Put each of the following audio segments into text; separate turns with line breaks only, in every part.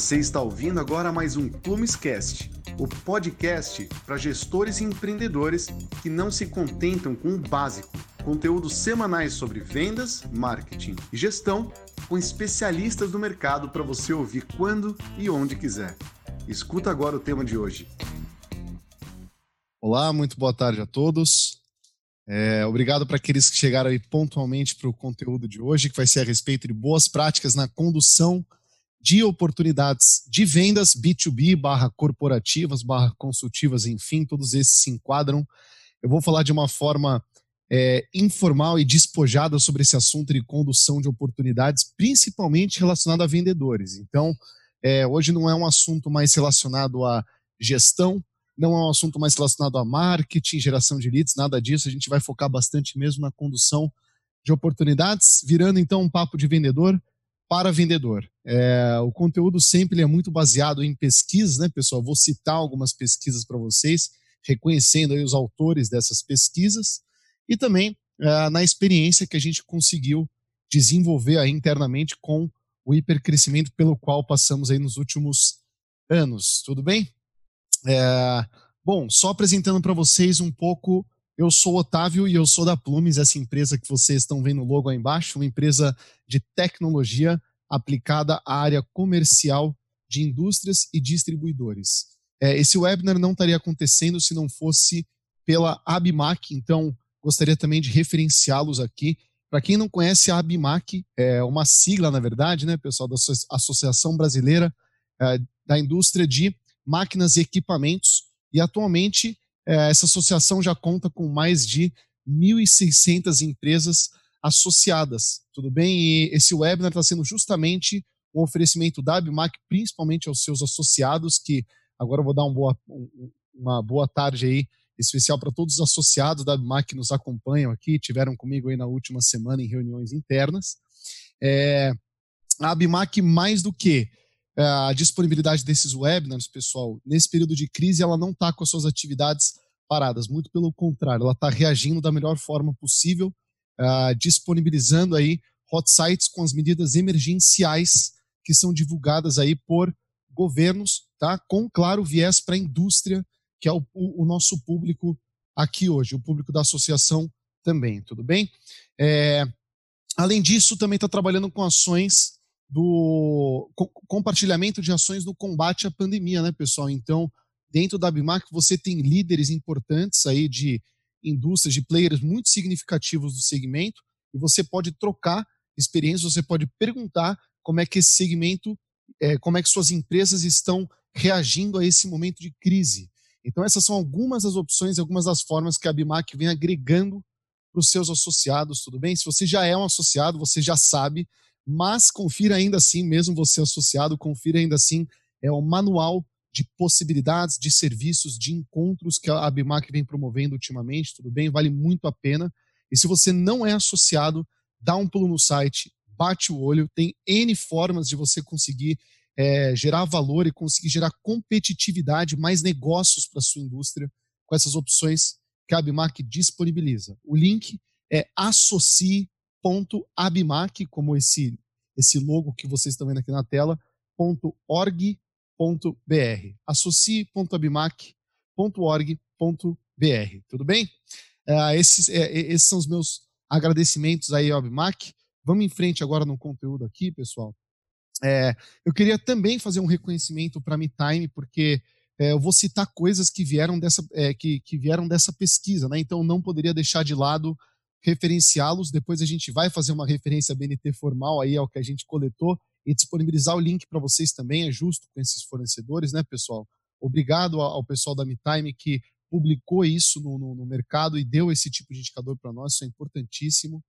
Você está ouvindo agora mais um Plumescast, o podcast para gestores e empreendedores que não se contentam com o básico. Conteúdos semanais sobre vendas, marketing e gestão com especialistas do mercado para você ouvir quando e onde quiser. Escuta agora o tema de hoje.
Olá, muito boa tarde a todos. É, obrigado para aqueles que chegaram aí pontualmente para o conteúdo de hoje, que vai ser a respeito de boas práticas na condução de oportunidades de vendas B2B, barra corporativas, barra consultivas, enfim, todos esses se enquadram. Eu vou falar de uma forma é, informal e despojada sobre esse assunto de condução de oportunidades, principalmente relacionado a vendedores. Então, é, hoje não é um assunto mais relacionado a gestão, não é um assunto mais relacionado a marketing, geração de leads, nada disso. A gente vai focar bastante mesmo na condução de oportunidades, virando então um papo de vendedor para vendedor. É, o conteúdo sempre é muito baseado em pesquisas, né, pessoal? Vou citar algumas pesquisas para vocês, reconhecendo os autores dessas pesquisas e também é, na experiência que a gente conseguiu desenvolver internamente com o hipercrescimento pelo qual passamos aí nos últimos anos. Tudo bem? É, bom, só apresentando para vocês um pouco. Eu sou Otávio e eu sou da Plumes, essa empresa que vocês estão vendo o logo aí embaixo, uma empresa de tecnologia aplicada à área comercial de indústrias e distribuidores. É, esse webinar não estaria acontecendo se não fosse pela Abimac, então gostaria também de referenciá-los aqui. Para quem não conhece, a Abimac é uma sigla, na verdade, né, pessoal, da Associação Brasileira é, da Indústria de máquinas e equipamentos, e atualmente é, essa associação já conta com mais de 1.600 empresas associadas, tudo bem? E esse webinar está sendo justamente um oferecimento da Abimac, principalmente aos seus associados, que agora eu vou dar um boa, uma boa tarde aí, especial para todos os associados da Abimac que nos acompanham aqui, tiveram comigo aí na última semana em reuniões internas. É, a Abimac, mais do que é, a disponibilidade desses webinars, pessoal, nesse período de crise, ela não está com as suas atividades paradas, muito pelo contrário, ela está reagindo da melhor forma possível, uh, disponibilizando aí hot sites com as medidas emergenciais que são divulgadas aí por governos, tá? Com claro viés para a indústria, que é o, o, o, nosso público aqui hoje, o público da associação também, tudo bem? É, além disso, também está trabalhando com ações do compartilhamento de ações no combate à pandemia, né, pessoal? Então, dentro da Bimac, você tem líderes importantes aí de indústrias, de players muito significativos do segmento, e você pode trocar experiências, você pode perguntar como é que esse segmento, é, como é que suas empresas estão reagindo a esse momento de crise. Então, essas são algumas das opções, algumas das formas que a Bimac vem agregando para os seus associados, tudo bem? Se você já é um associado, você já sabe mas confira ainda assim, mesmo você associado, confira ainda assim é o manual de possibilidades de serviços, de encontros que a Abimac vem promovendo ultimamente, tudo bem? Vale muito a pena. E se você não é associado, dá um pulo no site, bate o olho, tem N formas de você conseguir é, gerar valor e conseguir gerar competitividade, mais negócios para a sua indústria com essas opções que a Abimac disponibiliza. O link é associe .abimac, como esse, esse logo que vocês estão vendo aqui na tela, .org.br. associe.abimac.org.br. Tudo bem? Uh, esses, é, esses são os meus agradecimentos aí ao Abimac. Vamos em frente agora no conteúdo aqui, pessoal. É, eu queria também fazer um reconhecimento para a MeTime, porque é, eu vou citar coisas que vieram dessa, é, que, que vieram dessa pesquisa, né? então não poderia deixar de lado referenciá-los. Depois a gente vai fazer uma referência BNT formal aí ao que a gente coletou e disponibilizar o link para vocês também. É justo com esses fornecedores, né, pessoal? Obrigado ao pessoal da MeTime que publicou isso no, no, no mercado e deu esse tipo de indicador para nós. Isso é importantíssimo.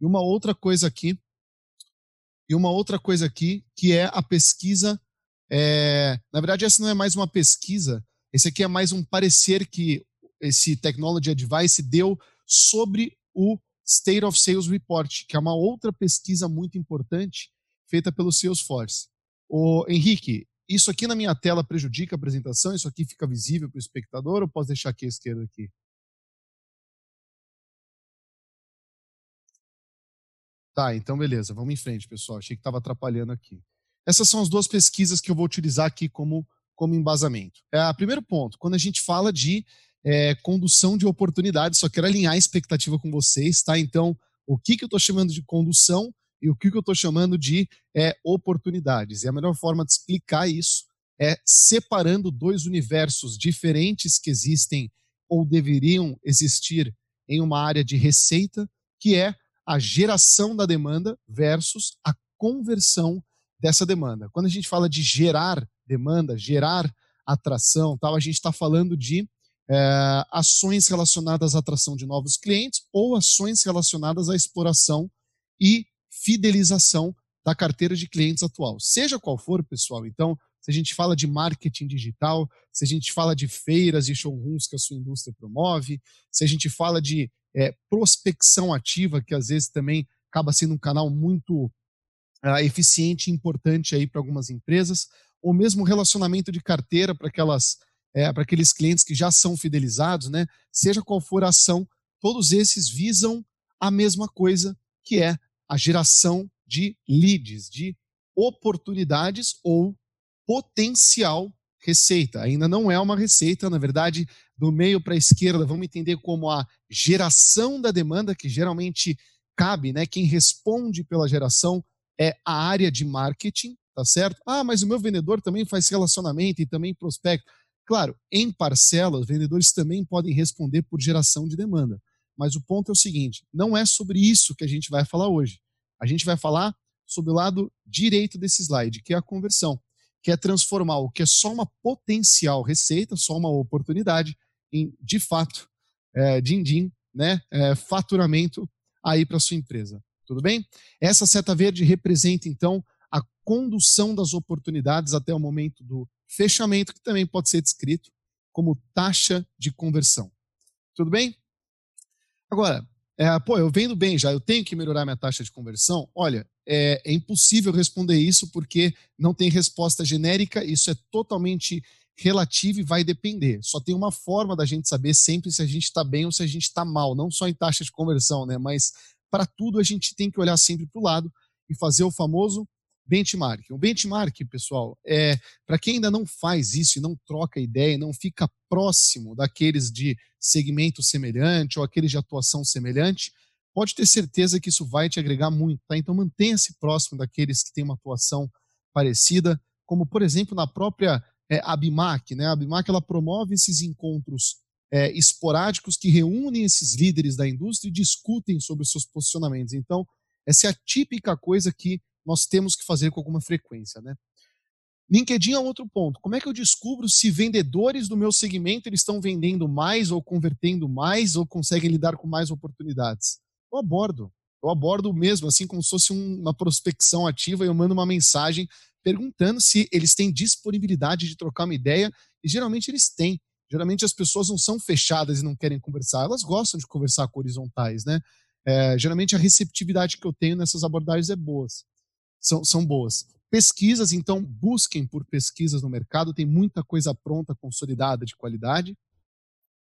E uma outra coisa aqui, e uma outra coisa aqui, que é a pesquisa. É, na verdade, essa não é mais uma pesquisa, esse aqui é mais um parecer que esse Technology Advice deu sobre o State of Sales Report, que é uma outra pesquisa muito importante feita pelo Salesforce. O Henrique, isso aqui na minha tela prejudica a apresentação? Isso aqui fica visível para o espectador ou posso deixar aqui à esquerda aqui? Tá, então beleza, vamos em frente, pessoal. Achei que estava atrapalhando aqui. essas são as duas pesquisas que eu vou utilizar aqui como, como embasamento. É, primeiro ponto, quando a gente fala de é, condução de oportunidades, só quero alinhar a expectativa com vocês, tá? Então, o que, que eu estou chamando de condução e o que, eu estou chamando de é, oportunidades. E a melhor forma de explicar isso é separando dois universos diferentes que existem ou deveriam existir em uma área de receita, que é a geração da demanda versus a conversão dessa demanda. Quando a gente fala de gerar demanda, gerar atração, tal, a gente está falando de é, ações relacionadas à atração de novos clientes ou ações relacionadas à exploração e fidelização da carteira de clientes atual. Seja qual for, pessoal. Então, se a gente fala de marketing digital, se a gente fala de feiras e showrooms que a sua indústria promove, se a gente fala de é, prospecção ativa, que às vezes também acaba sendo um canal muito uh, eficiente e importante aí para algumas empresas, ou mesmo relacionamento de carteira para aquelas é, para aqueles clientes que já são fidelizados, né? Seja qual for a ação, todos esses visam a mesma coisa, que é a geração de leads, de oportunidades ou potencial receita. Ainda não é uma receita, na verdade, do meio para a esquerda, vamos entender como a geração da demanda, que geralmente cabe, né? Quem responde pela geração é a área de marketing, tá certo? Ah, mas o meu vendedor também faz relacionamento e também prospecta. Claro, em parcelas, vendedores também podem responder por geração de demanda. Mas o ponto é o seguinte: não é sobre isso que a gente vai falar hoje. A gente vai falar sobre o lado direito desse slide, que é a conversão, que é transformar o que é só uma potencial receita, só uma oportunidade, em de fato, é, din-din, né, é, faturamento aí para sua empresa. Tudo bem? Essa seta verde representa então a condução das oportunidades até o momento do fechamento, que também pode ser descrito como taxa de conversão. Tudo bem? Agora, é, pô, eu vendo bem já, eu tenho que melhorar minha taxa de conversão? Olha, é, é impossível responder isso porque não tem resposta genérica, isso é totalmente relativo e vai depender. Só tem uma forma da gente saber sempre se a gente está bem ou se a gente está mal, não só em taxa de conversão, né? Mas para tudo a gente tem que olhar sempre para o lado e fazer o famoso benchmark. O benchmark, pessoal, é para quem ainda não faz isso e não troca ideia, não fica próximo daqueles de segmento semelhante ou aqueles de atuação semelhante, pode ter certeza que isso vai te agregar muito, tá? Então mantenha-se próximo daqueles que têm uma atuação parecida, como por exemplo na própria é, Abimac, né? A Abimac ela promove esses encontros é, esporádicos que reúnem esses líderes da indústria e discutem sobre os seus posicionamentos. Então, essa é a típica coisa que nós temos que fazer com alguma frequência, né? LinkedIn é outro ponto. Como é que eu descubro se vendedores do meu segmento eles estão vendendo mais ou convertendo mais ou conseguem lidar com mais oportunidades? Eu abordo. Eu abordo mesmo, assim como se fosse uma prospecção ativa, eu mando uma mensagem perguntando se eles têm disponibilidade de trocar uma ideia, e geralmente eles têm. Geralmente as pessoas não são fechadas e não querem conversar, elas gostam de conversar com horizontais, né? É, geralmente a receptividade que eu tenho nessas abordagens é boas são, são boas. Pesquisas, então, busquem por pesquisas no mercado, tem muita coisa pronta, consolidada, de qualidade.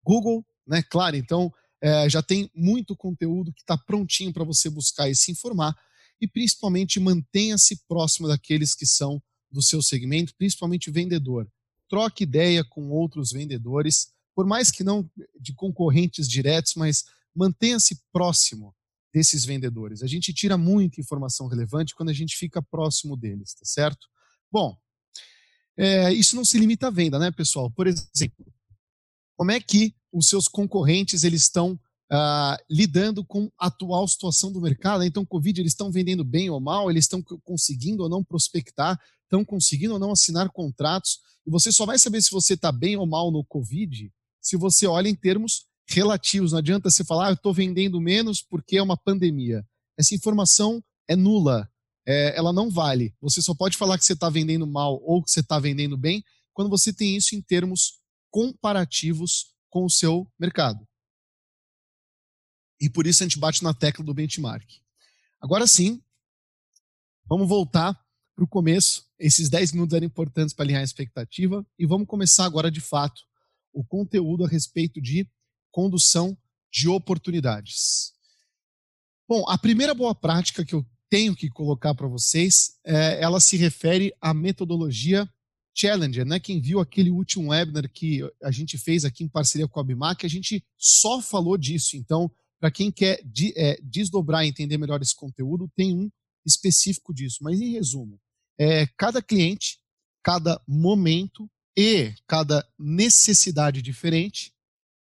Google, né? Claro, então é, já tem muito conteúdo que está prontinho para você buscar e se informar. E principalmente mantenha-se próximo daqueles que são do seu segmento, principalmente vendedor. Troque ideia com outros vendedores, por mais que não de concorrentes diretos, mas mantenha-se próximo desses vendedores. A gente tira muita informação relevante quando a gente fica próximo deles, tá certo? Bom, é, isso não se limita à venda, né, pessoal? Por exemplo, como é que os seus concorrentes eles estão ah, lidando com a atual situação do mercado? Então, Covid, eles estão vendendo bem ou mal? Eles estão conseguindo ou não prospectar? Estão conseguindo ou não assinar contratos? E você só vai saber se você está bem ou mal no Covid se você olha em termos relativos. Não adianta você falar, ah, eu estou vendendo menos porque é uma pandemia. Essa informação é nula. É, ela não vale. Você só pode falar que você está vendendo mal ou que você está vendendo bem quando você tem isso em termos comparativos com o seu mercado. E por isso a gente bate na tecla do benchmark. Agora sim, vamos voltar para o começo. Esses 10 minutos eram importantes para alinhar a expectativa e vamos começar agora de fato o conteúdo a respeito de condução de oportunidades. Bom, a primeira boa prática que eu tenho que colocar para vocês, é, ela se refere à metodologia Challenger, né? Quem viu aquele último webinar que a gente fez aqui em parceria com a Bimac, a gente só falou disso. Então, para quem quer de, é, desdobrar e entender melhor esse conteúdo, tem um específico disso. Mas, em resumo, é, cada cliente, cada momento e cada necessidade diferente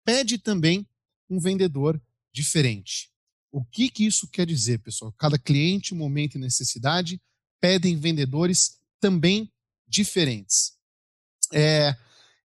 pede também um vendedor diferente. O que, que isso quer dizer, pessoal? Cada cliente, momento e necessidade pedem vendedores também diferentes. É,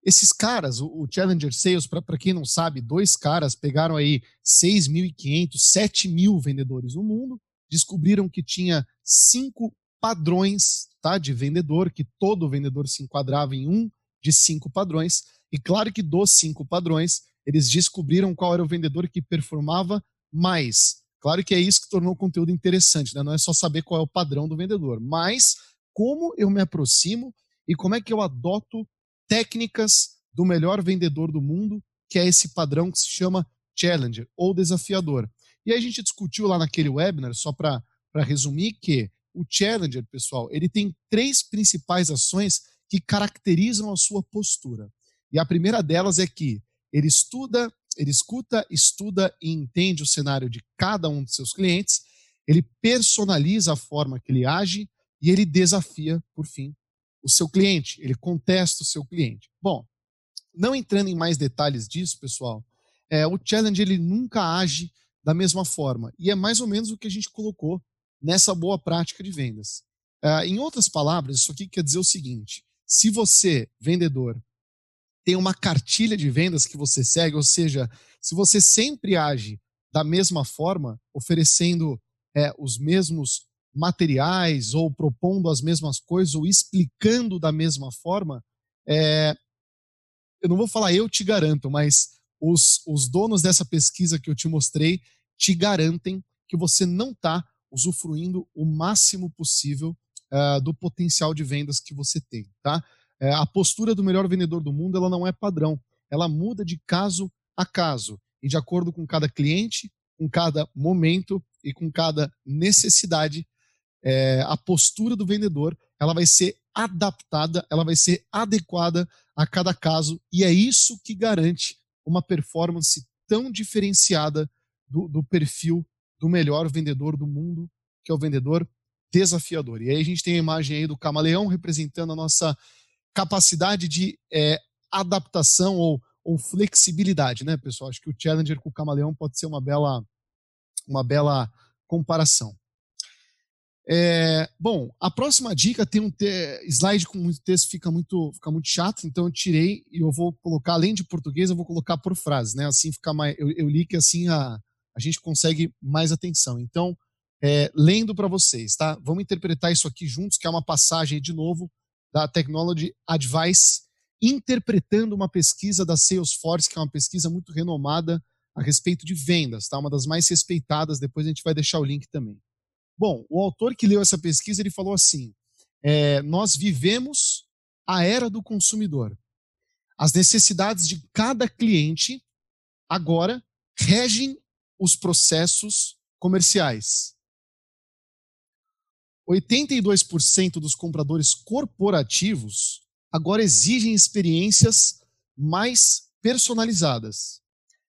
esses caras, o, Challenger Sales, para quem não sabe, dois caras pegaram aí 6.500, 7 mil vendedores no mundo, descobriram que tinha cinco padrões tá, de vendedor, que todo vendedor se enquadrava em um de cinco padrões, e claro que dos cinco padrões, eles descobriram qual era o vendedor que performava mais. Claro que é isso que tornou o conteúdo interessante, né? não é só saber qual é o padrão do vendedor, mas como eu me aproximo e como é que eu adoto técnicas do melhor vendedor do mundo, que é esse padrão que se chama Challenger ou desafiador. E aí a gente discutiu lá naquele webinar, só para resumir, que o Challenger, pessoal, ele tem três principais ações que caracterizam a sua postura. E a primeira delas é que ele estuda, ele escuta, estuda e entende o cenário de cada um de seus clientes, ele personaliza a forma que ele age e ele desafia, por fim, o seu cliente, ele contesta o seu cliente. Bom, não entrando em mais detalhes disso, pessoal, é, o challenge ele nunca age da mesma forma e é mais ou menos o que a gente colocou nessa boa prática de vendas. É, em outras palavras, isso aqui quer dizer o seguinte: se você, vendedor, tem uma cartilha de vendas que você segue, ou seja, se você sempre age da mesma forma, oferecendo é, os mesmos materiais ou propondo as mesmas coisas ou explicando da mesma forma, é, eu não vou falar eu te garanto, mas os, os donos dessa pesquisa que eu te mostrei te garantem que você não está usufruindo o máximo possível uh, do potencial de vendas que você tem, tá? Uh, a postura do melhor vendedor do mundo ela não é padrão, ela muda de caso a caso e de acordo com cada cliente, com cada momento e com cada necessidade é, a postura do vendedor ela vai ser adaptada, ela vai ser adequada a cada caso, e é isso que garante uma performance tão diferenciada do, do perfil do melhor vendedor do mundo, que é o vendedor desafiador. E aí a gente tem a imagem aí do camaleão representando a nossa capacidade de é, adaptação ou, ou, flexibilidade, né, pessoal? Acho que o Challenger com o camaleão pode ser uma bela, uma bela comparação. É, bom, a próxima dica tem um slide com muito texto, fica muito, fica muito chato, então eu tirei e eu vou colocar, além de português, eu vou colocar por frase, né? Assim fica mais. Eu, eu li que assim a, a gente consegue mais atenção. Então, é, lendo para vocês, tá? Vamos interpretar isso aqui juntos, que é uma passagem de novo da Technology Advice, interpretando uma pesquisa da Salesforce, que é uma pesquisa muito renomada a respeito de vendas, tá? Uma das mais respeitadas. Depois a gente vai deixar o link também. Bom, o autor que leu essa pesquisa ele falou assim: é, nós vivemos a era do consumidor. As necessidades de cada cliente agora regem os processos comerciais. 82% dos compradores corporativos agora exigem experiências mais personalizadas,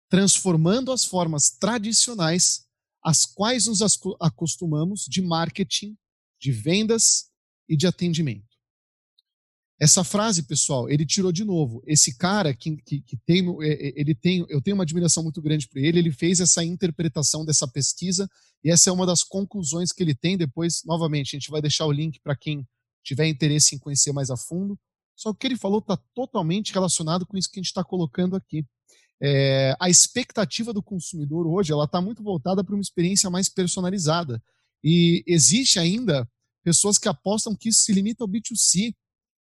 transformando as formas tradicionais às quais nos acostumamos de marketing, de vendas e de atendimento. Essa frase, pessoal, ele tirou de novo. Esse cara que, que, que tem, é, é, ele tem, eu tenho uma admiração muito grande por ele. Ele fez essa interpretação dessa pesquisa e essa é uma das conclusões que ele tem. Depois, novamente, a gente vai deixar o link para quem tiver interesse em conhecer mais a fundo. Só que o que ele falou está totalmente relacionado com isso que a gente está colocando aqui é, a expectativa do consumidor hoje ela está muito voltada para uma experiência mais personalizada. E existe ainda pessoas que apostam que isso se limita ao B2C,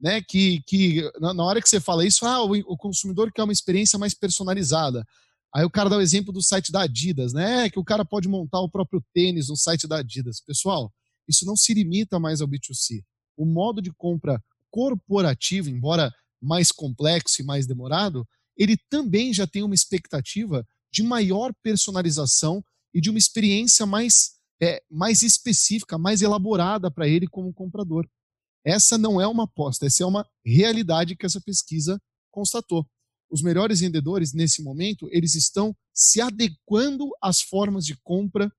né? Que, que na hora que você fala isso, ah, o, o consumidor quer uma experiência mais personalizada. Aí o cara dá o exemplo do site da Adidas, né? Que o cara pode montar o próprio tênis no site da Adidas. Pessoal, isso não se limita mais ao B2C. O modo de compra corporativo, embora mais complexo e mais demorado, ele também já tem uma expectativa de maior personalização e de uma experiência mais é, mais específica, mais elaborada para ele como comprador. Essa não é uma aposta, essa é uma realidade que essa pesquisa constatou. Os melhores vendedores, nesse momento, eles estão se adequando às formas de compra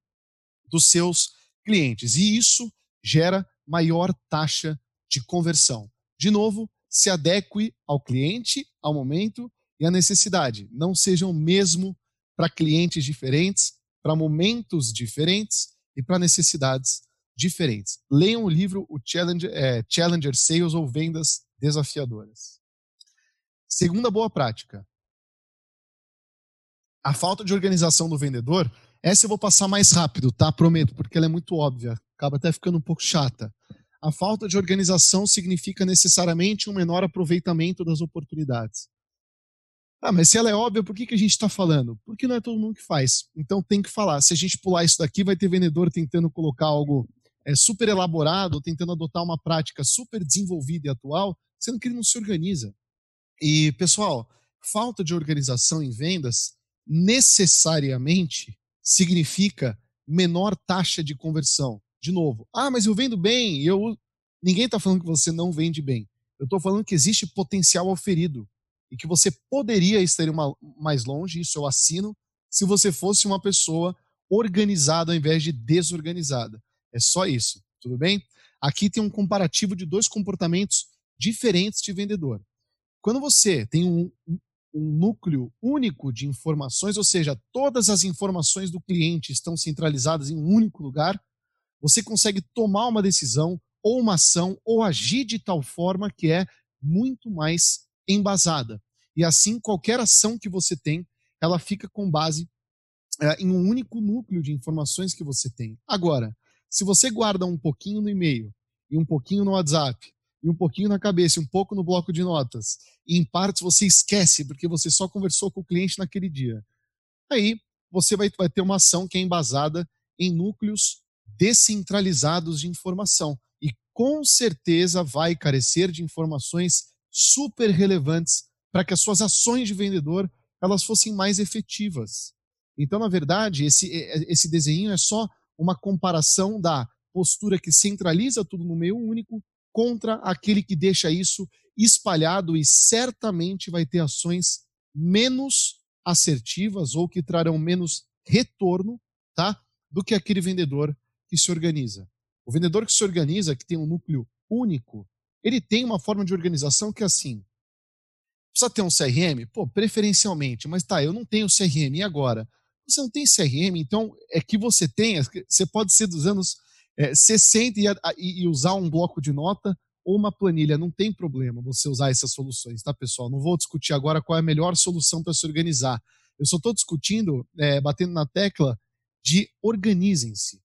dos seus clientes. E isso gera maior taxa de conversão. De novo, se adeque ao cliente, ao momento e à necessidade. Não sejam mesmo para clientes diferentes, para momentos diferentes e para necessidades diferentes. Leiam o livro o Challenger, é, Challenger Sales ou Vendas Desafiadoras. Segunda boa prática. A falta de organização do vendedor, essa eu vou passar mais rápido, tá? Prometo, porque ela é muito óbvia, acaba até ficando um pouco chata. A falta de organização significa necessariamente um menor aproveitamento das oportunidades. Ah, mas se ela é óbvia, por que, que a gente está falando? Porque não é todo mundo que faz. Então tem que falar. Se a gente pular isso daqui, vai ter vendedor tentando colocar algo é, super elaborado, tentando adotar uma prática super desenvolvida e atual, sendo que ele não se organiza. E, pessoal, falta de organização em vendas necessariamente significa menor taxa de conversão. De novo, ah, mas eu vendo bem, eu ninguém está falando que você não vende bem. Eu estou falando que existe potencial oferido e que você poderia estar uma, mais longe, isso eu assino, se você fosse uma pessoa organizada ao invés de desorganizada. É só isso, tudo bem? Aqui tem um comparativo de dois comportamentos diferentes de vendedor. Quando você tem um, um núcleo único de informações, ou seja, todas as informações do cliente estão centralizadas em um único lugar, você consegue tomar uma decisão ou uma ação ou agir de tal forma que é muito mais embasada. E assim, qualquer ação que você tem, ela fica com base é, em um único núcleo de informações que você tem. Agora, se você guarda um pouquinho no e-mail, e um pouquinho no WhatsApp, e um pouquinho na cabeça, e um pouco no bloco de notas, e em partes você esquece porque você só conversou com o cliente naquele dia, aí você vai, vai ter uma ação que é embasada em núcleos descentralizados de informação. E com certeza vai carecer de informações super relevantes para que as suas ações de vendedor elas fossem mais efetivas. Então, na verdade, esse, esse desenho é só uma comparação da postura que centraliza tudo no meio único contra aquele que deixa isso espalhado e certamente vai ter ações menos assertivas ou que trarão menos retorno, tá? Do que aquele vendedor que se organiza. O vendedor que se organiza, que tem um núcleo único, ele tem uma forma de organização que é assim: precisa ter um CRM? Pô, preferencialmente, mas tá, eu não tenho CRM, e agora? Você não tem CRM, então é que você tenha, você pode ser dos anos é, 60 e, e, usar um bloco de nota ou uma planilha, não tem problema você usar essas soluções, tá, pessoal? Não vou discutir agora qual é a melhor solução para se organizar. Eu só estou discutindo, é, batendo na tecla de organizem-se.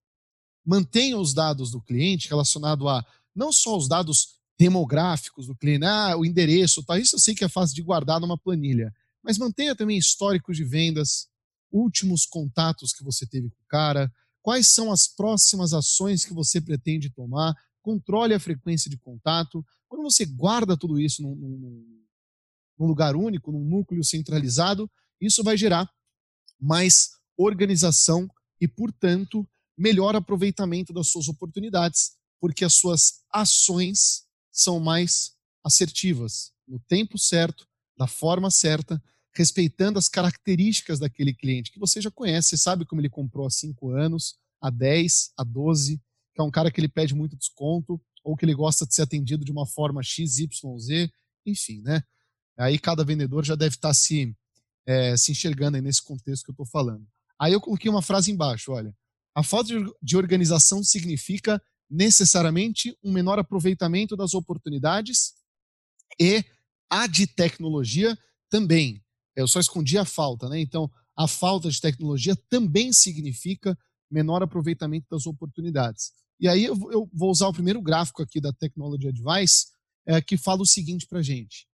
Mantenham os dados do cliente relacionado a não só os dados demográficos do cliente, ah, o endereço, tá? isso eu sei que é fácil de guardar numa planilha, mas mantenha também históricos de vendas, últimos contatos que você teve com o cara, quais são as próximas ações que você pretende tomar, controle a frequência de contato. Quando você guarda tudo isso num, num, num lugar único, num núcleo centralizado, isso vai gerar mais organização e, portanto, melhor aproveitamento das suas oportunidades, porque as suas ações são mais assertivas, no tempo certo, da forma certa, respeitando as características daquele cliente que você já conhece, você sabe como ele comprou há 5 anos, há 10, há 12, que é um cara que ele pede muito desconto, ou que ele gosta de ser atendido de uma forma X, Y, Z, enfim, né? Aí cada vendedor já deve estar se, é, se enxergando nesse contexto que eu estou falando. Aí eu coloquei uma frase embaixo, olha. A falta de organização significa necessariamente um menor aproveitamento das oportunidades e a de tecnologia também. Eu só escondi a falta, né? Então, a falta de tecnologia também significa menor aproveitamento das oportunidades. E aí eu, vou usar o primeiro gráfico aqui da Technology Advice, é, que fala o seguinte para a gente.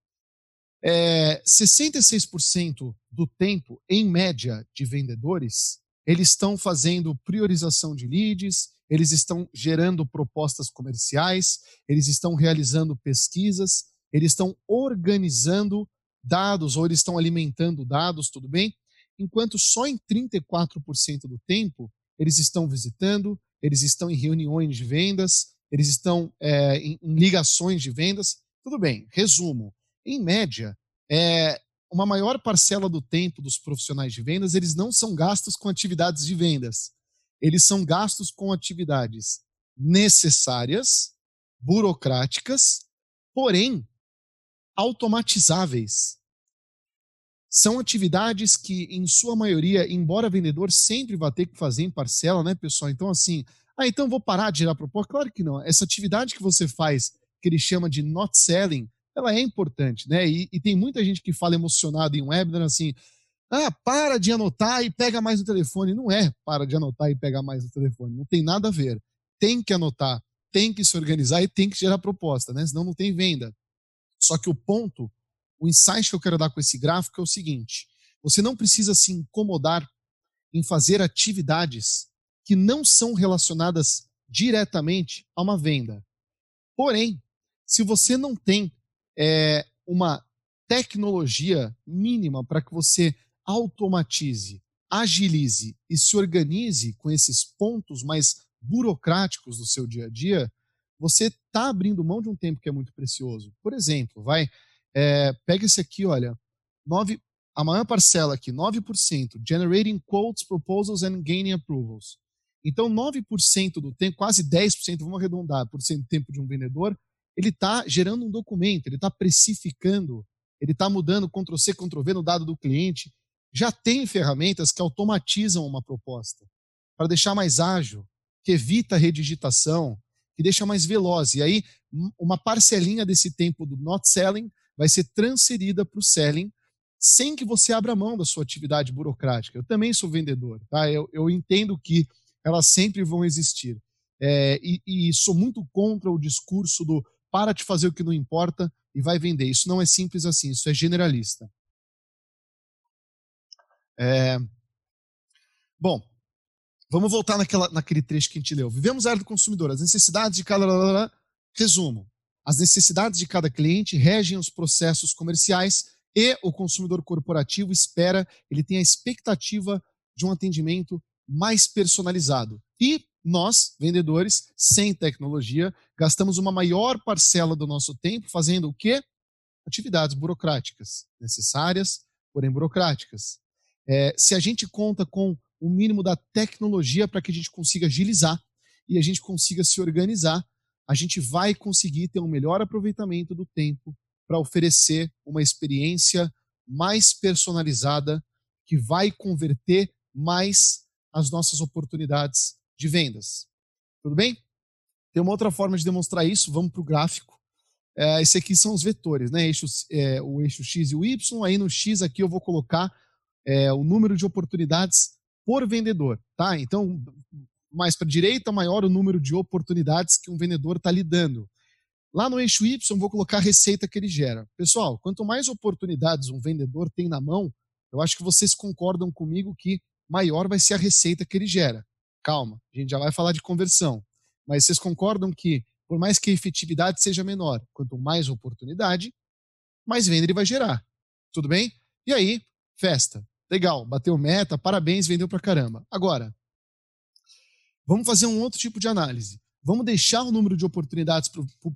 É, 66% do tempo, em média, de vendedores, eles estão fazendo priorização de leads, eles estão gerando propostas comerciais, eles estão realizando pesquisas, eles estão organizando dados ou eles estão alimentando dados, tudo bem? Enquanto só em 34% do tempo eles estão visitando, eles estão em reuniões de vendas, eles estão é, em, em, ligações de vendas. Tudo bem, resumo. Em média, é, uma maior parcela do tempo dos profissionais de vendas, eles não são gastos com atividades de vendas. Eles são gastos com atividades necessárias, burocráticas, porém automatizáveis. São atividades que, em sua maioria, embora vendedor sempre vá ter que fazer em parcela, né, pessoal? Então, assim, ah, então vou parar de gerar proposta? Claro que não. Essa atividade que você faz, que ele chama de not selling, ela é importante, né? E, e tem muita gente que fala emocionado em um webinar assim, ah, para de anotar e pega mais no telefone. Não é para de anotar e pegar mais no telefone. Não tem nada a ver. Tem que anotar, tem que se organizar e tem que gerar proposta, né? Senão não tem venda. Só que o ponto, o insight que eu quero dar com esse gráfico é o seguinte: você não precisa se incomodar em fazer atividades que não são relacionadas diretamente a uma venda. Porém, se você não tem é, uma tecnologia mínima para que você automatize, agilize e se organize com esses pontos mais burocráticos do seu dia a dia, você está abrindo mão de um tempo que é muito precioso. Por exemplo, vai, é, pega esse aqui, olha, a maior parcela aqui, 9%, generating quotes, proposals and gaining approvals. Então, 9% do tempo, quase 10%, vamos arredondar, por cento do tempo de um vendedor, ele está gerando um documento, ele está precificando, ele está mudando Ctrl-C, Ctrl-V no dado do cliente. Já tem ferramentas que automatizam uma proposta para deixar mais ágil, que evita a redigitação, deixa mais veloz. E aí, uma parcelinha desse tempo do not selling vai ser transferida para o selling sem que você abra mão da sua atividade burocrática. Eu também sou vendedor, tá? Eu, eu entendo que elas sempre vão existir. É, e, e, sou muito contra o discurso do para de fazer o que não importa e vai vender. Isso não é simples assim, isso é generalista. É... Bom, Vamos voltar naquela, naquele trecho que a gente leu. Vivemos a era do consumidor, as necessidades de cada. Resumo: as necessidades de cada cliente regem os processos comerciais e o consumidor corporativo espera, ele tem a expectativa de um atendimento mais personalizado. E nós, vendedores, sem tecnologia, gastamos uma maior parcela do nosso tempo fazendo o quê? Atividades burocráticas, necessárias, porém burocráticas. É, se a gente conta com o mínimo da tecnologia para que a gente consiga agilizar e a gente consiga se organizar, a gente vai conseguir ter um melhor aproveitamento do tempo para oferecer uma experiência mais personalizada que vai converter mais as nossas oportunidades de vendas. Tudo bem? Tem uma outra forma de demonstrar isso, vamos para o gráfico. É, esse aqui são os vetores, né? Eixo, é, o eixo X e o Y. Aí no X aqui eu vou colocar é, o número de oportunidades por vendedor, tá? Então, mais para a direita, maior o número de oportunidades que um vendedor está lidando. Lá no eixo Y, vou colocar a receita que ele gera. Pessoal, quanto mais oportunidades um vendedor tem na mão, eu acho que vocês concordam comigo que maior vai ser a receita que ele gera. Calma, a gente já vai falar de conversão. Mas vocês concordam que, por mais que a efetividade seja menor, quanto mais oportunidade, mais venda ele vai gerar. Tudo bem? E aí, festa. Legal, bateu meta, parabéns, vendeu pra caramba. Agora, vamos fazer um outro tipo de análise. Vamos deixar o número de oportunidades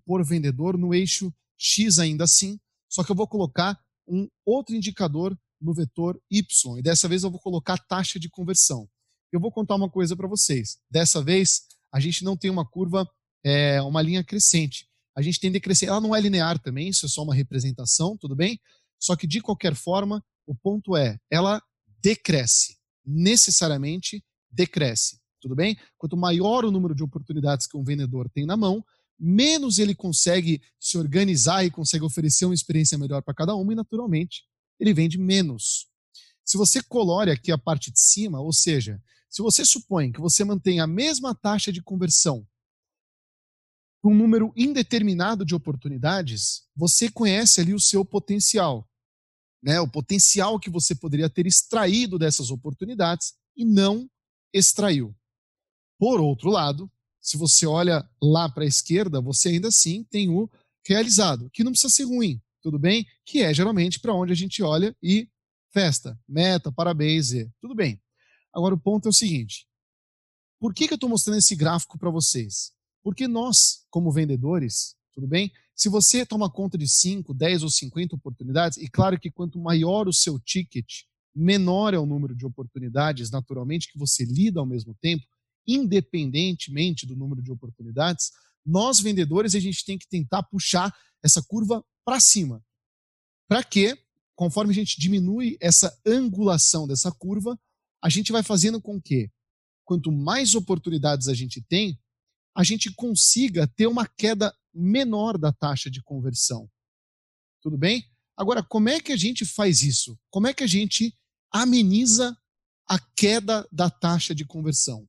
por vendedor no eixo X ainda assim, só que eu vou colocar um outro indicador no vetor Y. E dessa vez eu vou colocar taxa de conversão. Eu vou contar uma coisa para vocês. Dessa vez, a gente não tem uma curva, é, uma linha crescente. A gente tem decrescente. Ela não é linear também, isso é só uma representação, tudo bem? Só que, de qualquer forma, o ponto é, ela decresce, necessariamente decresce. Tudo bem? Quanto maior o número de oportunidades que um vendedor tem na mão, menos ele consegue se organizar e consegue oferecer uma experiência melhor para cada uma e, naturalmente, ele vende menos. Se você colore aqui a parte de cima, ou seja, se você supõe que você mantém a mesma taxa de conversão um número indeterminado de oportunidades, você conhece ali o seu potencial né, o potencial que você poderia ter extraído dessas oportunidades e não extraiu. Por outro lado, se você olha lá para a esquerda, você ainda assim tem o realizado, que não precisa ser ruim, tudo bem? Que é geralmente para onde a gente olha e festa, meta, parabéns, e tudo bem. Agora o ponto é o seguinte: por que, que eu estou mostrando esse gráfico para vocês? Porque nós, como vendedores, tudo bem? Se você toma conta de 5, 10 ou 50 oportunidades, e claro que quanto maior o seu ticket, menor é o número de oportunidades, naturalmente, que você lida ao mesmo tempo, independentemente do número de oportunidades, nós vendedores a gente tem que tentar puxar essa curva para cima. Para que, conforme a gente diminui essa angulação dessa curva, a gente vai fazendo com que, quanto mais oportunidades a gente tem, a gente consiga ter uma queda menor da taxa de conversão. Tudo bem? Agora, como é que a gente faz isso? Como é que a gente ameniza a queda da taxa de conversão?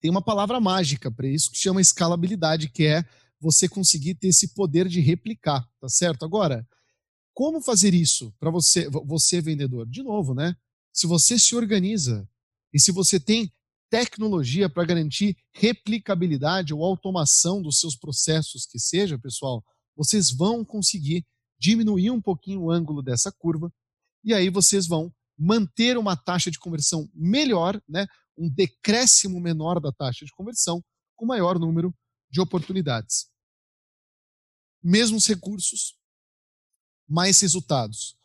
Tem uma palavra mágica para isso que chama escalabilidade, que é você conseguir ter esse poder de replicar, tá certo? Agora, como fazer isso para você, você vendedor? De novo, né? Se você se organiza e se você tem tecnologia para garantir replicabilidade ou automação dos seus processos que seja, pessoal, vocês vão conseguir diminuir um pouquinho o ângulo dessa curva e aí vocês vão manter uma taxa de conversão melhor, né, um decréscimo menor da taxa de conversão com maior número de oportunidades. Mesmos recursos, mais resultados.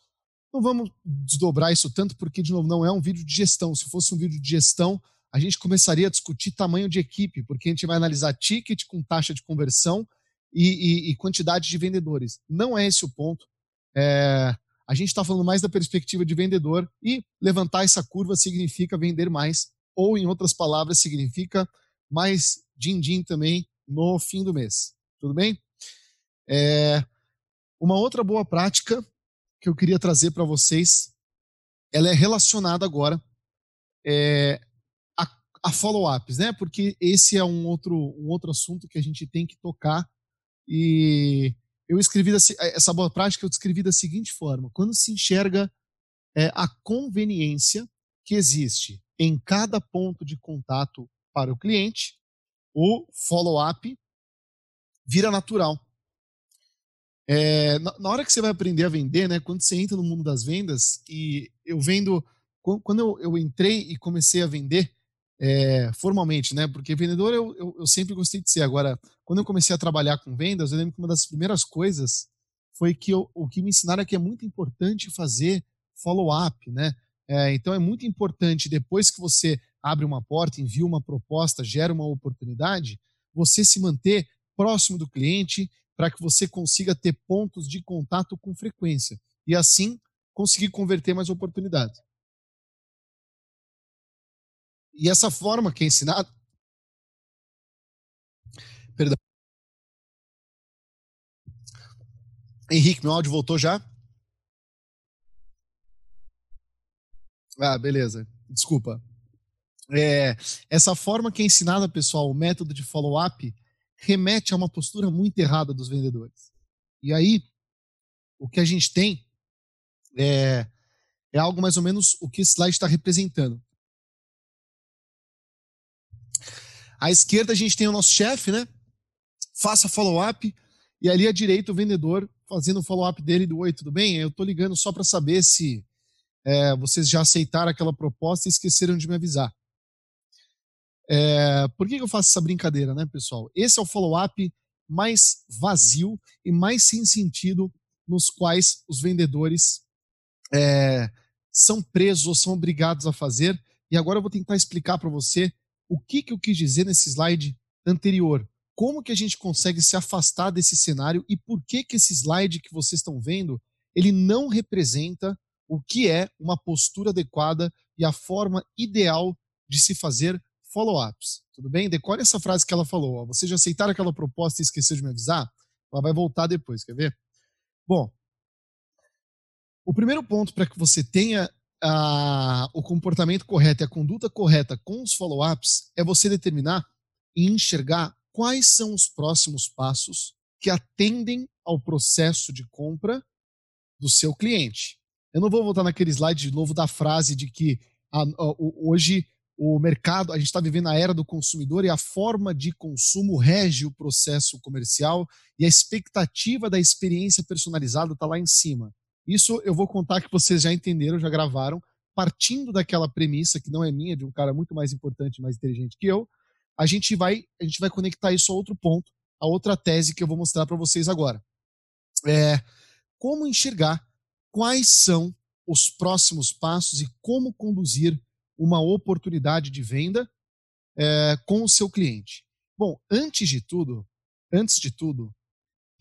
Não vamos desdobrar isso tanto porque, de novo, não é um vídeo de gestão. Se fosse um vídeo de gestão, a gente começaria a discutir tamanho de equipe, porque a gente vai analisar ticket com taxa de conversão e, e, e quantidade de vendedores. Não é esse o ponto. É, a gente está falando mais da perspectiva de vendedor e levantar essa curva significa vender mais, ou em outras palavras, significa mais din-din também no fim do mês. Tudo bem? É, uma outra boa prática que eu queria trazer para vocês, ela é relacionada agora é, a follow-ups, né? Porque esse é um outro, um outro assunto que a gente tem que tocar. E eu escrevi essa boa prática, eu descrevi da seguinte forma: quando se enxerga é, a conveniência que existe em cada ponto de contato para o cliente, o follow-up vira natural. É, na, na, hora que você vai aprender a vender, né, quando você entra no mundo das vendas, e eu vendo, quando eu, eu entrei e comecei a vender, é, formalmente, né? Porque vendedor eu, eu, eu, sempre gostei de ser. Agora, quando eu comecei a trabalhar com vendas, eu lembro que uma das primeiras coisas foi que eu, o que me ensinaram é que é muito importante fazer follow-up, né? É, então é muito importante, depois que você abre uma porta, envia uma proposta, gera uma oportunidade, você se manter próximo do cliente para que você consiga ter pontos de contato com frequência e assim conseguir converter mais oportunidades. E essa forma que é ensinada. Perdão. Henrique, meu áudio voltou já? Ah, beleza. Desculpa. É, essa forma que é ensinada, pessoal, o método de follow-up, remete a uma postura muito errada dos vendedores. E aí, o que a gente tem é, é algo mais ou menos o que esse slide está representando. À esquerda a gente tem o nosso chefe, né? Faça follow-up. E ali à direita o vendedor fazendo o follow-up dele do Oi, tudo bem? Eu estou ligando só para saber se é, vocês já aceitaram aquela proposta e esqueceram de me avisar. É, por que, que eu faço essa brincadeira, né, pessoal? Esse é o follow-up mais vazio e mais sem sentido nos quais os vendedores é, são presos ou são obrigados a fazer. E agora eu vou tentar explicar para você o que, que eu quis dizer nesse slide anterior. Como que a gente consegue se afastar desse cenário e por que que esse slide que vocês estão vendo, ele não representa o que é uma postura adequada e a forma ideal de se fazer follow-ups. Tudo bem? Decore essa frase que ela falou. Ó. Vocês já aceitaram aquela proposta e esqueceu de me avisar? Ela vai voltar depois, quer ver? Bom, o primeiro ponto para que você tenha a, o comportamento correto e a conduta correta com os follow-ups é você determinar e enxergar quais são os próximos passos que atendem ao processo de compra do seu cliente. Eu não vou voltar naquele slide de novo da frase de que a, a, hoje o mercado, a gente está vivendo a era do consumidor e a forma de consumo rege o processo comercial e a expectativa da experiência personalizada está lá em cima. Isso eu vou contar que vocês já entenderam, já gravaram, partindo daquela premissa que não é minha, de um cara muito mais importante, mais inteligente que eu, a gente vai a gente vai conectar isso a outro ponto, a outra tese que eu vou mostrar para vocês agora. É como enxergar quais são os próximos passos e como conduzir uma oportunidade de venda é, com o seu cliente. Bom, antes de tudo, antes de tudo,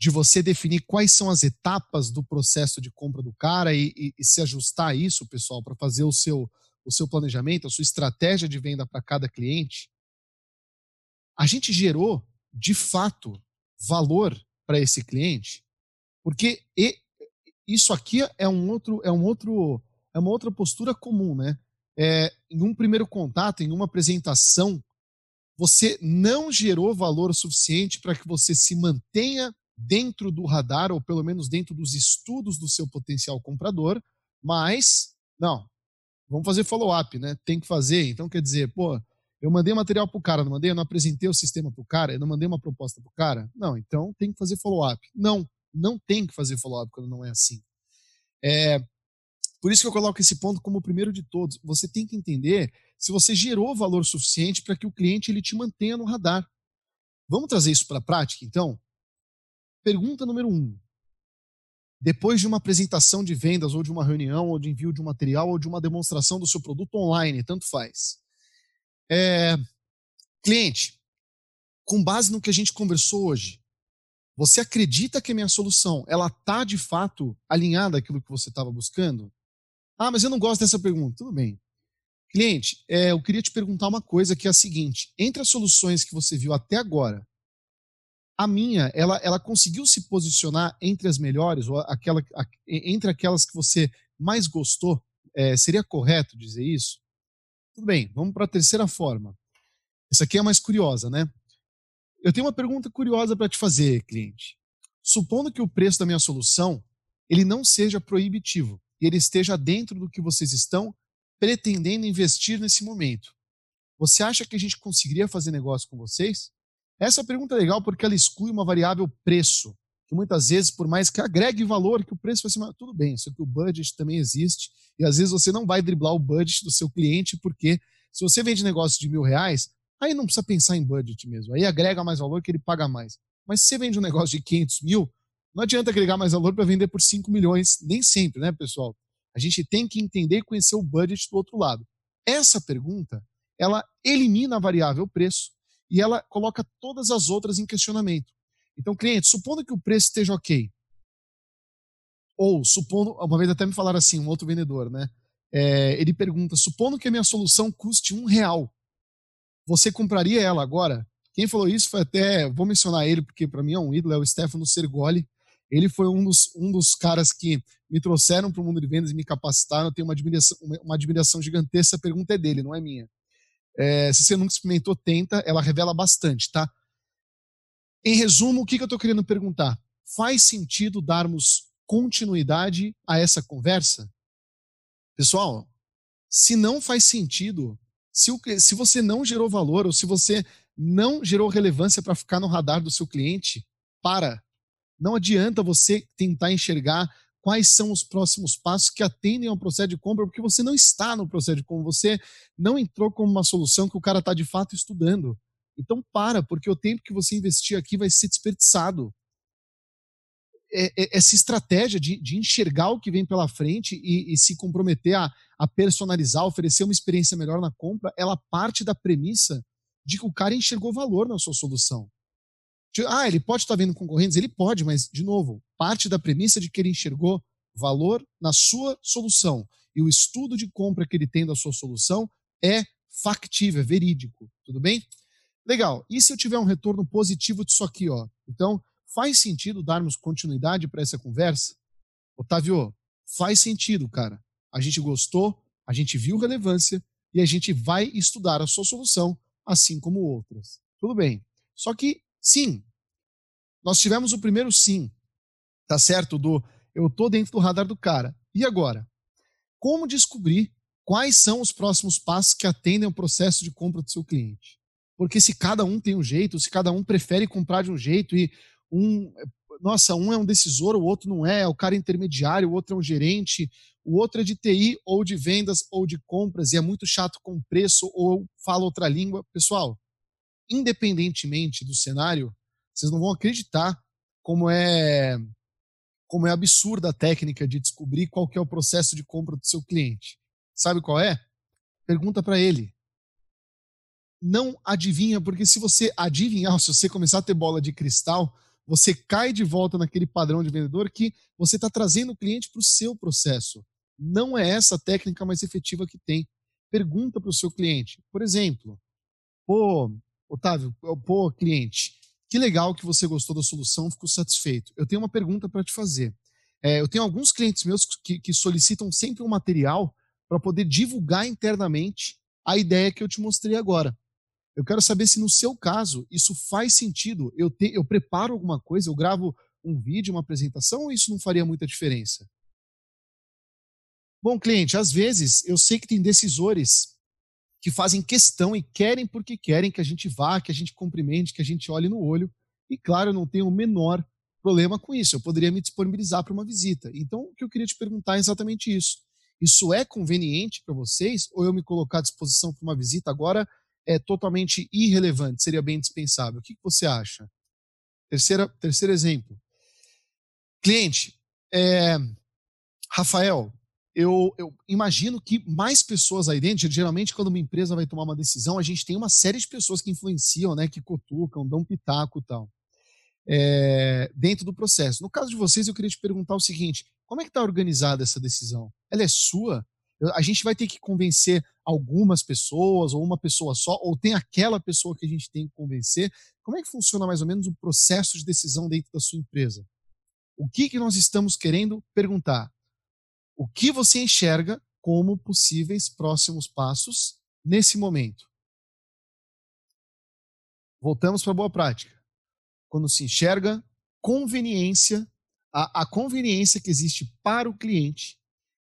de você definir quais são as etapas do processo de compra do cara e, e, e se ajustar a isso, pessoal, para fazer o seu, o seu planejamento, a sua estratégia de venda para cada cliente, a gente gerou, de fato, valor para esse cliente, porque isso aqui é um outro, é um outro, é uma outra postura comum, né? É, em um primeiro contato, em uma apresentação, você não gerou valor suficiente para que você se mantenha dentro do radar, ou pelo menos dentro dos estudos do seu potencial comprador, mas, não, vamos fazer follow-up, né? Tem que fazer. Então, quer dizer, pô, eu mandei material para o cara, não mandei, eu não apresentei o sistema para o cara, eu não mandei uma proposta para o cara. Não, então tem que fazer follow-up. Não, não tem que fazer follow-up quando não é assim. É, por isso que eu coloco esse ponto como o primeiro de todos. Você tem que entender se você gerou valor suficiente para que o cliente ele te mantenha no radar. Vamos trazer isso para a prática, então? Pergunta número um. Depois de uma apresentação de vendas, ou de uma reunião, ou de envio de um material, ou de uma demonstração do seu produto online, tanto faz. É, cliente, com base no que a gente conversou hoje, você acredita que a minha solução ela está de fato alinhada àquilo que você estava buscando? Ah, mas eu não gosto dessa pergunta. Tudo bem. Cliente, é, eu queria te perguntar uma coisa que é a seguinte: entre as soluções que você viu até agora, a minha, ela, ela conseguiu se posicionar entre as melhores, ou aquela, a, entre aquelas que você mais gostou? É, seria correto dizer isso? Tudo bem, vamos para a terceira forma. Essa aqui é mais curiosa, né? Eu tenho uma pergunta curiosa para te fazer, cliente. Supondo que o preço da minha solução ele não seja proibitivo e ele esteja dentro do que vocês estão pretendendo investir nesse momento, você acha que a gente conseguiria fazer negócio com vocês? Essa pergunta é legal porque ela exclui uma variável preço, que muitas vezes, por mais que agregue valor, que o preço vai ser tudo bem, só que o budget também existe, e às vezes você não vai driblar o budget do seu cliente, porque se você vende negócio de mil reais, Aí não precisa pensar em budget mesmo. Aí agrega mais valor que ele paga mais. Mas se você vende um negócio de 500 mil, não adianta agregar mais valor para vender por 5 milhões, nem sempre, né, pessoal? A gente tem que entender e conhecer o budget do outro lado. Essa pergunta, ela elimina a variável preço e ela coloca todas as outras em questionamento. Então, cliente, supondo que o preço esteja ok, ou supondo, uma vez até me falaram assim, um outro vendedor, né? É, ele pergunta: supondo que a minha solução custe um real, você compraria ela agora? Quem falou isso foi até, vou mencionar ele porque para mim é um ídolo, é o Stefano Sergoli. Ele foi um dos, um dos caras que me trouxeram para o mundo de vendas e me capacitaram. Eu tenho uma admiração, uma admiração gigantesca. A pergunta é dele, não é minha. É, se você nunca experimentou, tenta. Ela revela bastante, tá? Em resumo, o que, que eu estou querendo perguntar? Faz sentido darmos continuidade a essa conversa? Pessoal, se não faz sentido, se, o, se você não gerou valor ou se você não gerou relevância para ficar no radar do seu cliente, para. Não adianta você tentar enxergar quais são os próximos passos que atendem ao processo de compra, porque você não está no processo de compra, você não entrou como uma solução que o cara está de fato estudando. Então para, porque o tempo que você investir aqui vai ser desperdiçado. É, é, essa estratégia de, de, enxergar o que vem pela frente e, e se comprometer a, a, personalizar, oferecer uma experiência melhor na compra, ela parte da premissa de que o cara enxergou valor na sua solução. Ah, ele pode estar vendo concorrentes? Ele pode, mas, de novo, parte da premissa de que ele enxergou valor na sua solução. E o estudo de compra que ele tem da sua solução é factível, é verídico. Tudo bem? Legal. E se eu tiver um retorno positivo disso aqui, ó? Então, Faz sentido darmos continuidade para essa conversa? Otávio, faz sentido, cara. A gente gostou, a gente viu relevância e a gente vai estudar a sua solução, assim como outras. Tudo bem. Só que, sim, nós tivemos o primeiro sim, tá certo? Do eu tô dentro do radar do cara. E agora? Como descobrir quais são os próximos passos que atendem ao processo de compra do seu cliente? Porque se cada um tem um jeito, se cada um prefere comprar de um jeito e um, nossa, um é um decisor, o outro não é, é o cara intermediário, o outro é um gerente, o outro é de TI ou de vendas ou de compras e é muito chato com preço ou fala outra língua. Pessoal, independentemente do cenário, vocês não vão acreditar como é como é absurda a técnica de descobrir qual que é o processo de compra do seu cliente. Sabe qual é? Pergunta para ele. Não adivinha, porque se você adivinhar, se você começar a ter bola de cristal, você cai de volta naquele padrão de vendedor que você está trazendo o cliente para o seu processo. Não é essa a técnica mais efetiva que tem. Pergunta para o seu cliente. Por exemplo, pô, Otávio, pô, cliente, que legal que você gostou da solução, ficou satisfeito. Eu tenho uma pergunta para te fazer. É, eu tenho alguns clientes meus que, que solicitam sempre um material para poder divulgar internamente a ideia que eu te mostrei agora. Eu quero saber se no seu caso isso faz sentido. Eu, te, eu preparo alguma coisa, eu gravo um vídeo, uma apresentação, ou isso não faria muita diferença? Bom, cliente, às vezes eu sei que tem decisores que fazem questão e querem porque querem que a gente vá, que a gente cumprimente, que a gente olhe no olho. E claro, eu não tenho o menor problema com isso. Eu poderia me disponibilizar para uma visita. Então, o que eu queria te perguntar é exatamente isso. Isso é conveniente para vocês ou eu me colocar à disposição para uma visita agora é totalmente irrelevante, seria bem dispensável? O que você acha? Terceira, terceiro exemplo. Cliente, é, Rafael, eu, eu, imagino que mais pessoas aí dentro, geralmente quando uma empresa vai tomar uma decisão, a gente tem uma série de pessoas que influenciam, né, que cutucam, dão pitaco e tal, é, dentro do processo. No caso de vocês, eu queria te perguntar o seguinte, como é que está organizada essa decisão? Ela é sua? A gente vai ter que convencer algumas pessoas, ou uma pessoa só, ou tem aquela pessoa que a gente tem que convencer? Como é que funciona mais ou menos o processo de decisão dentro da sua empresa? O que, que nós estamos querendo perguntar? O que você enxerga como possíveis próximos passos nesse momento. Voltamos para a boa prática. Quando se enxerga conveniência, a, a conveniência que existe para o cliente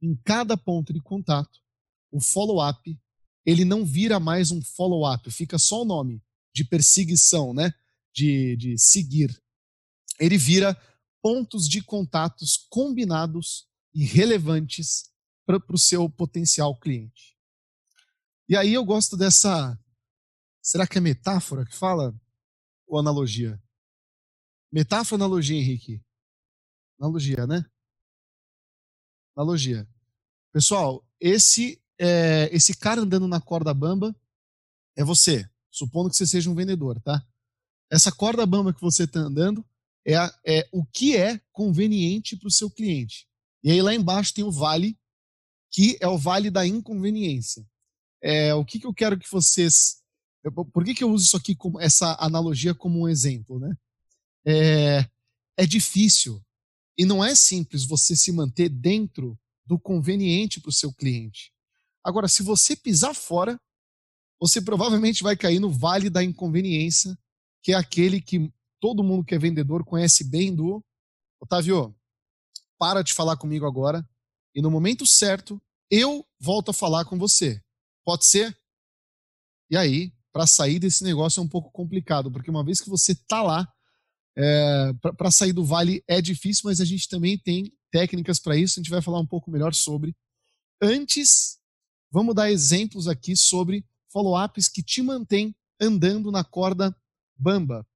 em cada ponto de contato, o follow-up, ele não vira mais um follow-up, fica só o nome de perseguição, né? De, de seguir. Ele vira pontos de contatos combinados e relevantes para o seu potencial cliente. E aí eu gosto dessa. Será que é metáfora que fala? Ou analogia? Metáfora ou analogia, Henrique? Analogia, né? Analogia. Pessoal, esse é, esse cara andando na corda bamba é você, supondo que você seja um vendedor, tá? Essa corda bamba que você está andando é, a, é o que é conveniente para o seu cliente. E aí lá embaixo tem o vale, que é o vale da inconveniência. É, o que, que eu quero que vocês. Por que, que eu uso isso aqui como essa analogia como um exemplo, né? É, é difícil e não é simples você se manter dentro do conveniente para o seu cliente. Agora, se você pisar fora, você provavelmente vai cair no vale da inconveniência, que é aquele que todo mundo que é vendedor conhece bem do Otávio, para de falar comigo agora e no momento certo eu volto a falar com você. Pode ser? E aí, para sair desse negócio é um pouco complicado, porque uma vez que você tá lá, é, para sair do vale é difícil, mas a gente também tem técnicas para isso, a gente vai falar um pouco melhor sobre. Antes, vamos dar exemplos aqui sobre follow-ups que te mantêm andando na corda bamba.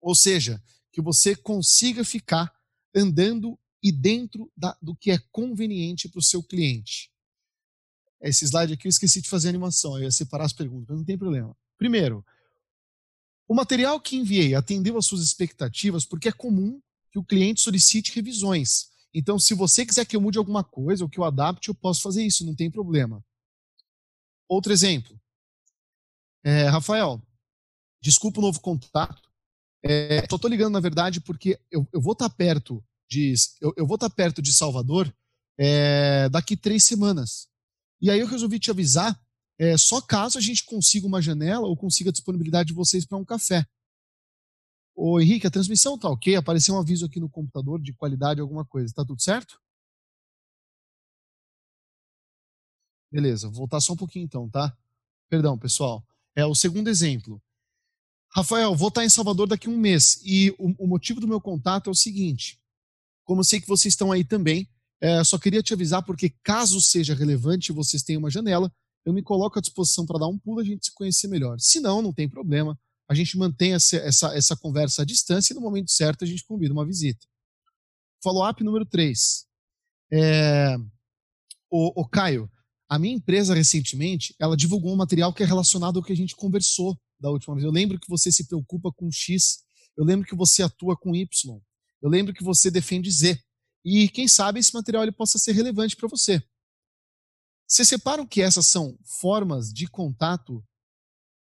Ou seja, que você consiga ficar andando e dentro da, do que é conveniente para o seu cliente. Esse slide aqui eu esqueci de fazer animação, eu ia separar as perguntas, mas não tem problema. Primeiro, o material que enviei atendeu às suas expectativas porque é comum que o cliente solicite revisões. Então, se você quiser que eu mude alguma coisa ou que eu adapte, eu posso fazer isso, não tem problema. Outro exemplo. É, Rafael, desculpa o novo contato. É, só estou ligando, na verdade, porque eu, eu vou estar perto diz: eu, eu vou estar perto de Salvador é, daqui três semanas. E aí eu resolvi te avisar, é, só caso a gente consiga uma janela ou consiga a disponibilidade de vocês para um café. Ô Henrique, a transmissão tá ok? Apareceu um aviso aqui no computador de qualidade, alguma coisa. Tá tudo certo? Beleza, vou voltar só um pouquinho então, tá? Perdão, pessoal. É o segundo exemplo. Rafael, vou estar em Salvador daqui a um mês. E o, o motivo do meu contato é o seguinte: como sei que vocês estão aí também, É, só queria te avisar porque caso seja relevante vocês tenham uma janela, eu me coloco à disposição para dar um pulo e a gente se conhecer melhor. Se não, não tem problema. A gente mantém essa, essa, essa conversa à distância e no momento certo a gente combina uma visita. Follow-up número 3. É, o, o Caio, a minha empresa recentemente, ela divulgou um material que é relacionado ao que a gente conversou da última vez. Eu lembro que você se preocupa com X, eu lembro que você atua com Y, eu lembro que você defende Z. E quem sabe esse material ele possa ser relevante para você. Vocês separam que essas são formas de contato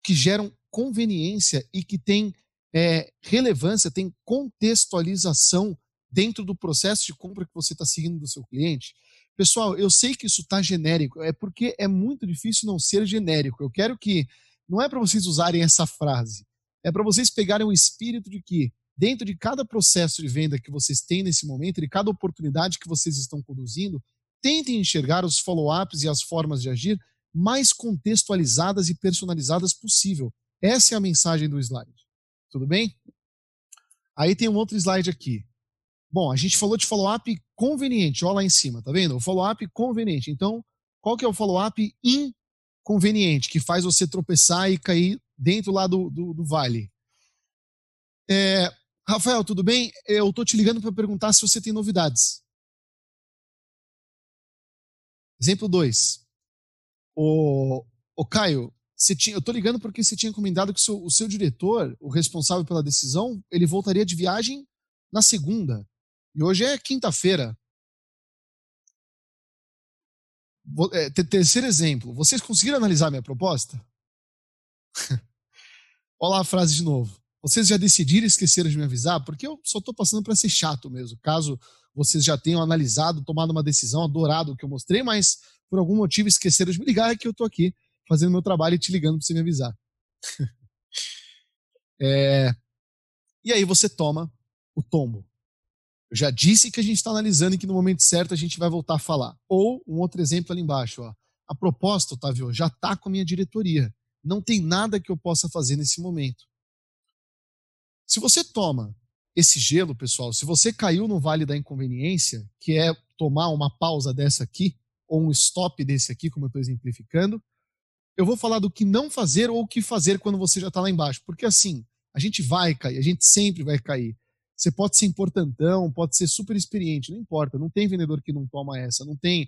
que geram conveniência e que têm é, relevância, têm contextualização dentro do processo de compra que você está seguindo do seu cliente? Pessoal, eu sei que isso está genérico, é porque é muito difícil não ser genérico. Eu quero que, não é para vocês usarem essa frase, é para vocês pegarem o espírito de que, dentro de cada processo de venda que vocês têm nesse momento, de cada oportunidade que vocês estão conduzindo, tentem enxergar os follow-ups e as formas de agir mais contextualizadas e personalizadas possível. Essa é a mensagem do slide. Tudo bem? Aí tem um outro slide aqui. Bom, a gente falou de follow-up conveniente, olha lá em cima, tá vendo? O follow-up conveniente. Então, qual que é o follow-up inconveniente, que faz você tropeçar e cair dentro lá do, do, do vale? É, Rafael, tudo bem? Eu tô te ligando para perguntar se você tem novidades. Exemplo 2. O, o Caio, tinha, eu tô ligando porque você tinha comentado que o seu, o seu diretor, o responsável pela decisão, ele voltaria de viagem na segunda. E hoje é quinta-feira. É, terceiro exemplo. Vocês conseguiram analisar minha proposta? Olha lá a frase de novo. Vocês já decidiram esqueceram de me avisar? Porque eu só estou passando para ser chato mesmo. Caso vocês já tenham analisado, tomado uma decisão, adorado o que eu mostrei, mas por algum motivo esqueceram de me ligar, é que eu estou aqui fazendo meu trabalho e te ligando para você me avisar. é... E aí você toma o tombo. Eu já disse que a gente está analisando e que no momento certo a gente vai voltar a falar. Ou um outro exemplo ali embaixo, ó. A proposta, Otávio, já está com a minha diretoria. Não tem nada que eu possa fazer nesse momento. Se você toma esse gelo, pessoal, se você caiu no vale da inconveniência, que é tomar uma pausa dessa aqui, ou um stop desse aqui, como eu estou exemplificando, eu vou falar do que não fazer ou o que fazer quando você já está lá embaixo. Porque assim, a gente vai cair, a gente sempre vai cair. Você pode ser importantão, pode ser super experiente, não importa. Não tem vendedor que não toma essa. Não tem.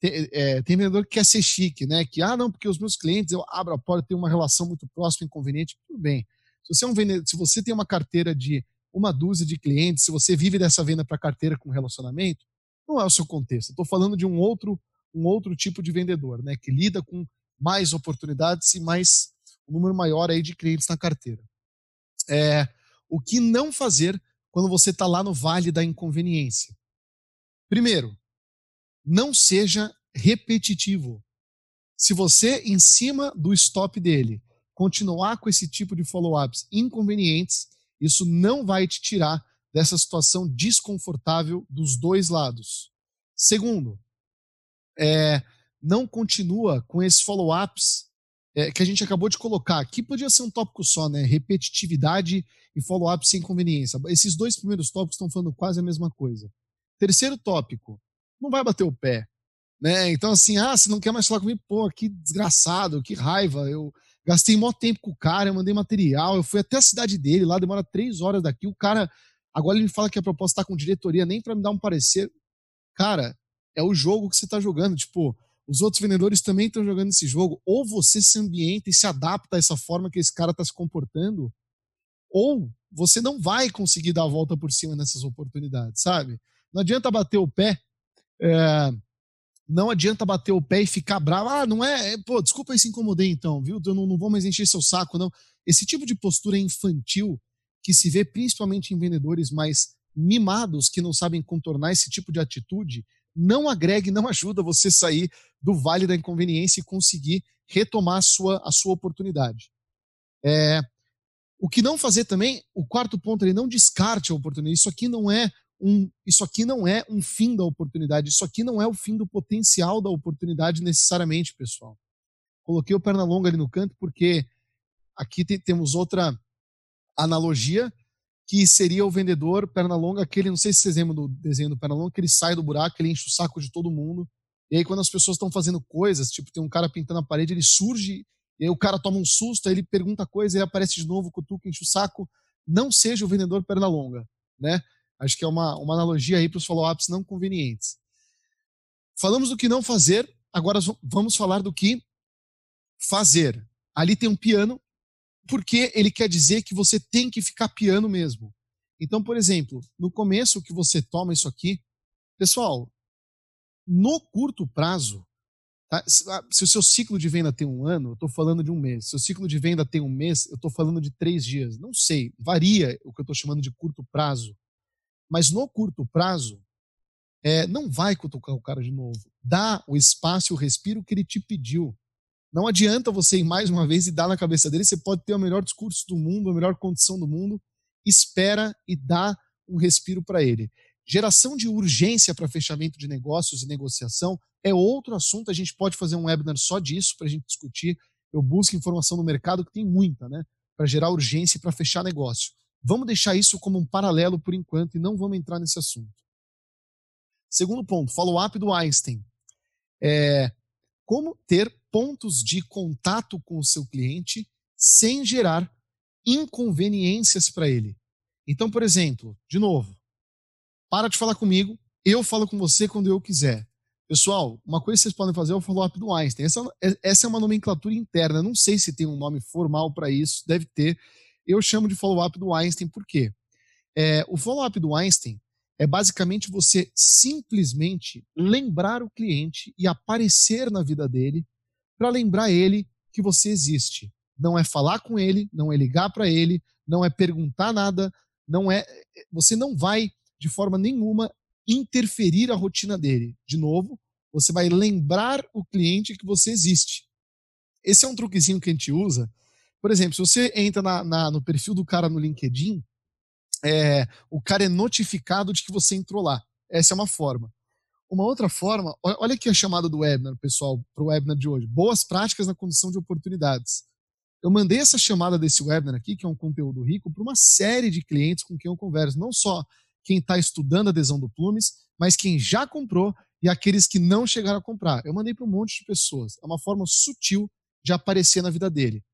Tem, é, tem vendedor que quer ser chique, né? Que, ah, não, porque os meus clientes, eu abro a porta, tenho uma relação muito próxima, inconveniente. Tudo bem. Se você, é um vendedor, se você tem uma carteira de uma dúzia de clientes, se você vive dessa venda para carteira com relacionamento, não é o seu contexto. Estou falando de um outro, um outro tipo de vendedor, né? Que lida com mais oportunidades e mais um número maior aí de clientes na carteira. É, o que não fazer quando você está lá no vale da inconveniência? Primeiro, não seja repetitivo. Se você, em cima do stop dele, continuar com esse tipo de follow-ups inconvenientes, isso não vai te tirar dessa situação desconfortável dos dois lados. Segundo, é, não continua com esses follow-ups é, que a gente acabou de colocar. Aqui podia ser um tópico só, né? Repetitividade e follow-up sem conveniência. Esses dois primeiros tópicos estão falando quase a mesma coisa. Terceiro tópico, não vai bater o pé. Né? Então, assim, ah, você não quer mais falar comigo? Pô, que desgraçado, que raiva. Eu gastei mó tempo com o cara, eu mandei material, eu fui até a cidade dele, lá demora três horas daqui. O cara, agora ele me fala que a proposta está com diretoria, nem para me dar um parecer. Cara, é o jogo que você está jogando. Tipo, os outros vendedores também estão jogando esse jogo. Ou você se ambienta e se adapta a essa forma que esse cara está se comportando, ou você não vai conseguir dar a volta por cima nessas oportunidades, sabe? Não adianta bater o pé. É, não adianta bater o pé e ficar bravo. Ah, não é. é pô, desculpa aí se incomodei então, viu? Eu não, não vou mais encher seu saco, não. Esse tipo de postura infantil que se vê principalmente em vendedores mais mimados que não sabem contornar esse tipo de atitude não agrega e não ajuda você sair do vale da inconveniência e conseguir retomar a sua, a sua oportunidade. É, o que não fazer também, o quarto ponto, ele não descarte a oportunidade. Isso aqui não é um, isso aqui não é um fim da oportunidade, isso aqui não é o fim do potencial da oportunidade necessariamente, pessoal. Coloquei o perna longa ali no canto porque aqui tem, temos outra analogia que seria o vendedor perna longa, aquele, não sei se vocês lembram do desenho do perna longa, que ele sai do buraco, ele enche o saco de todo mundo. E aí, quando as pessoas estão fazendo coisas, tipo, tem um cara pintando a parede, ele surge, e aí o cara toma um susto, aí ele pergunta coisa, ele aparece de novo, cutuca, enche o saco. Não seja o vendedor perna longa, né? Acho que é uma, uma analogia aí para os follow-ups não convenientes. Falamos do que não fazer, agora vamos falar do que fazer. Ali tem um piano, porque ele quer dizer que você tem que ficar piano mesmo. Então, por exemplo, no começo que você toma isso aqui, pessoal, no curto prazo, tá? Ah, se o seu ciclo de venda tem um ano, eu estou falando de um mês. Se o ciclo de venda tem um mês, eu estou falando de três dias. Não sei, varia o que eu estou chamando de curto prazo. Mas no curto prazo, é, não vai cutucar o cara de novo. Dá o espaço e o respiro que ele te pediu. Não adianta você ir mais uma vez e dar na cabeça dele. Você pode ter o melhor discurso do mundo, a melhor condição do mundo. Espera e dá um respiro para ele. Geração de urgência para fechamento de negócios e negociação é outro assunto. A gente pode fazer um webinar só disso para a gente discutir. Eu busco informação no mercado, que tem muita, né? Para gerar urgência e para fechar negócio. Vamos deixar isso como um paralelo por enquanto e não vamos entrar nesse assunto. Segundo ponto, follow-up do Einstein. É, como ter pontos de contato com o seu cliente sem gerar inconveniências para ele. Então, por exemplo, de novo, para de falar comigo, eu falo com você quando eu quiser. Pessoal, uma coisa que vocês podem fazer é o follow-up do Einstein. Essa, essa é uma nomenclatura interna, não sei se tem um nome formal para isso, deve ter. Eu chamo de follow-up do Einstein, por quê? É, o follow-up do Einstein é basicamente você simplesmente lembrar o cliente e aparecer na vida dele para lembrar ele que você existe. Não é falar com ele, não é ligar para ele, não é perguntar nada, não é você não vai de forma nenhuma interferir a rotina dele. De novo, você vai lembrar o cliente que você existe. Esse é um truquezinho que a gente usa. Por exemplo, se você entra na, na, no perfil do cara no LinkedIn, é, o cara é notificado de que você entrou lá. Essa é uma forma. Uma outra forma, olha aqui a chamada do webinar, pessoal, para o webinar de hoje. Boas práticas na condução de oportunidades. Eu mandei essa chamada desse webinar aqui, que é um conteúdo rico, para uma série de clientes com quem eu converso. Não só quem está estudando adesão do Plumes, mas quem já comprou e aqueles que não chegaram a comprar. Eu mandei para um monte de pessoas. É uma forma sutil de aparecer na vida dele.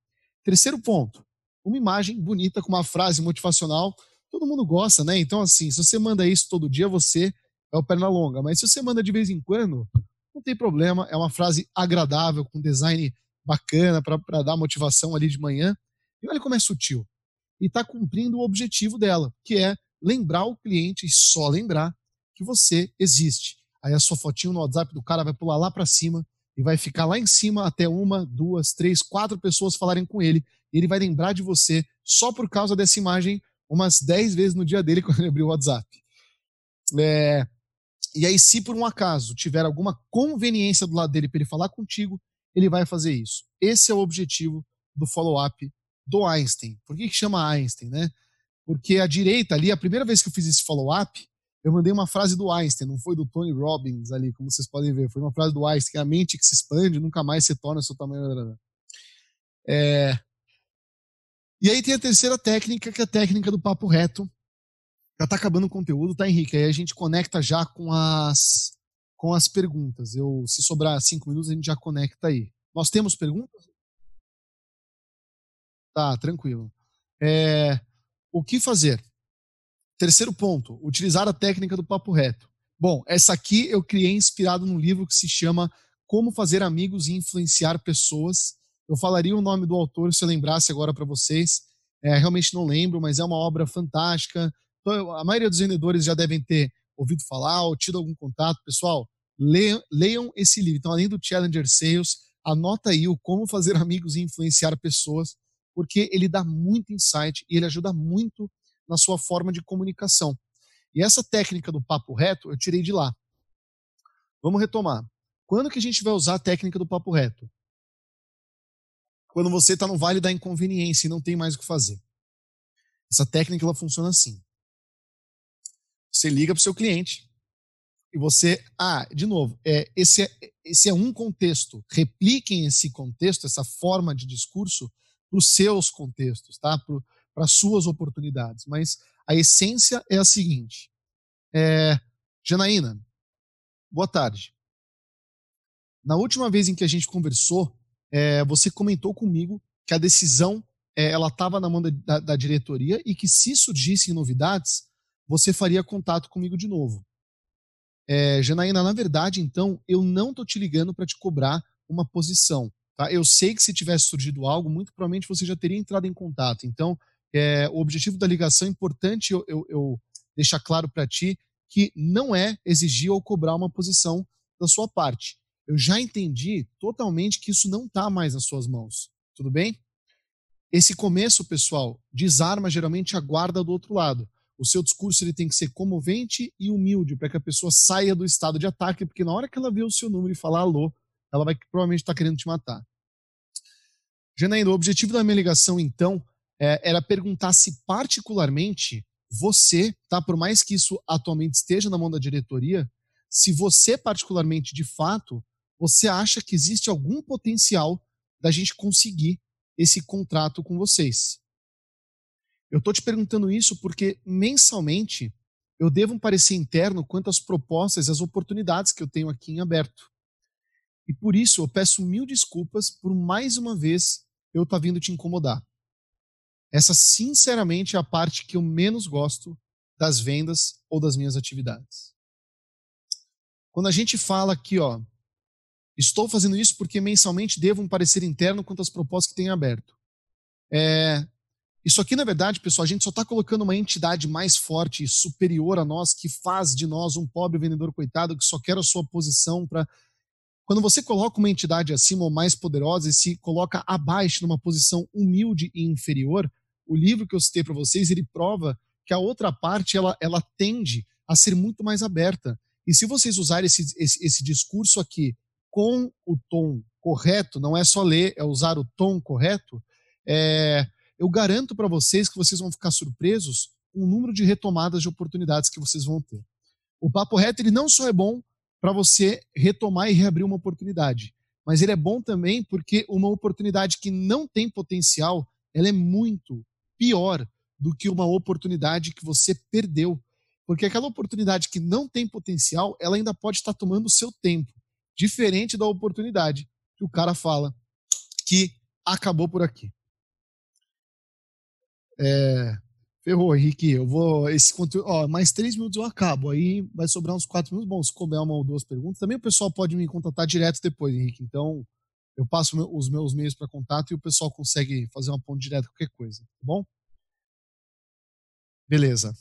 Terceiro ponto, uma imagem bonita com uma frase motivacional todo mundo gosta, né? Então, assim, se você manda isso todo dia, você é o perna longa. Mas se você manda de vez em quando, não tem problema. É uma frase agradável, com design bacana para dar motivação ali de manhã. E olha como é sutil. E está cumprindo o objetivo dela, que é lembrar o cliente e só lembrar que você existe. Aí a sua fotinho no WhatsApp do cara vai pular lá para cima e vai ficar lá em cima até uma, duas, três, quatro pessoas falarem com ele. E ele vai lembrar de você só por causa dessa imagem umas 10 vezes no dia dele quando ele abriu o WhatsApp. É, e aí, se por um acaso tiver alguma conveniência do lado dele para ele falar contigo, ele vai fazer isso. Esse é o objetivo do follow-up do Einstein. Por que, que chama Einstein, né? Porque a direita ali, a primeira vez que eu fiz esse follow-up, eu mandei uma frase do Einstein, não foi do Tony Robbins ali, como vocês podem ver. Foi uma frase do Einstein, a mente que se expande nunca mais se torna seu tamanho. É, e aí tem a terceira técnica, que é a técnica do papo reto. Já está acabando o conteúdo, tá, Henrique? Aí a gente conecta já com as, com as perguntas. Eu, se sobrar cinco minutos, a gente já conecta aí. Nós temos perguntas? Tá, tranquilo. É, o que fazer? Terceiro ponto, utilizar a técnica do papo reto. Bom, essa aqui eu criei inspirado num livro que se chama Como Fazer Amigos e Influenciar Pessoas, eu falaria o nome do autor se eu lembrasse agora para vocês. É, realmente não lembro, mas é uma obra fantástica. Então, a maioria dos vendedores já devem ter ouvido falar ou tido algum contato. Pessoal, leiam, leiam esse livro. Então, além do Challenger Sales, anota aí o Como Fazer Amigos e Influenciar Pessoas, porque ele dá muito insight e ele ajuda muito na sua forma de comunicação. E essa técnica do papo reto eu tirei de lá. Vamos retomar. Quando que a gente vai usar a técnica do papo reto? quando você está no vale da inconveniência e não tem mais o que fazer. Essa técnica ela funciona assim. Você liga para o seu cliente e você, ah, de novo, é, esse, é, esse é um contexto. Repliquem esse contexto, essa forma de discurso para os seus contextos, tá? Para suas oportunidades. Mas a essência é a seguinte. É, Janaína, boa tarde. Na última vez em que a gente conversou, é, você comentou comigo que a decisão é, ela estava na mão da, da, diretoria e que se surgissem novidades, você faria contato comigo de novo. É, Janaína, na verdade, então, eu não estou te ligando para te cobrar uma posição. Tá? Eu sei que se tivesse surgido algo, muito provavelmente você já teria entrado em contato. Então, é, o objetivo da ligação é importante eu, eu, eu deixar claro para ti que não é exigir ou cobrar uma posição da sua parte. Eu já entendi totalmente que isso não está mais nas suas mãos. Tudo bem? Esse começo, pessoal, desarma geralmente a guarda do outro lado. O seu discurso ele tem que ser comovente e humilde para que a pessoa saia do estado de ataque, porque na hora que ela vê o seu número e falar alô, ela vai provavelmente estar tá querendo te matar. Janaína, o objetivo da minha ligação, então, é, era perguntar se particularmente você, tá, por mais que isso atualmente esteja na mão da diretoria, se você particularmente, de fato, você acha que existe algum potencial da gente conseguir esse contrato com vocês. Eu estou te perguntando isso porque mensalmente eu devo um parecer interno quanto às propostas e às oportunidades que eu tenho aqui em aberto. E por isso eu peço mil desculpas por mais uma vez eu estar tá vindo te incomodar. Essa, sinceramente, é a parte que eu menos gosto das vendas ou das minhas atividades. Quando a gente fala aqui, ó, Estou fazendo isso porque mensalmente devo um parecer interno quanto às propostas que tenho aberto. É, isso aqui, na verdade, pessoal, a gente só está colocando uma entidade mais forte e superior a nós, que faz de nós um pobre vendedor coitado que só quer a sua posição para. Quando você coloca uma entidade acima ou mais poderosa e se coloca abaixo, numa posição humilde e inferior, o livro que eu citei para vocês, ele prova que a outra parte ela, ela tende a ser muito mais aberta. E se vocês usarem esse, esse, esse discurso aqui com o tom correto, não é só ler, é usar o tom correto, é, eu garanto para vocês que vocês vão ficar surpresos com o número de retomadas de oportunidades que vocês vão ter. O papo reto ele não só é bom para você retomar e reabrir uma oportunidade, mas ele é bom também porque uma oportunidade que não tem potencial, ela é muito pior do que uma oportunidade que você perdeu. Porque aquela oportunidade que não tem potencial, ela ainda pode estar tomando o seu tempo diferente da oportunidade que o cara fala que acabou por aqui. É, ferrou, Henrique. Eu vou. Esse conteúdo. Ó, mais três minutos eu acabo. Aí vai sobrar uns quatro minutos. Bom, se couber uma ou duas perguntas. Também o pessoal pode me contatar direto depois, Henrique. Então, eu passo os meus meios para contato e o pessoal consegue fazer uma ponte direta, qualquer coisa. Tá bom? Beleza.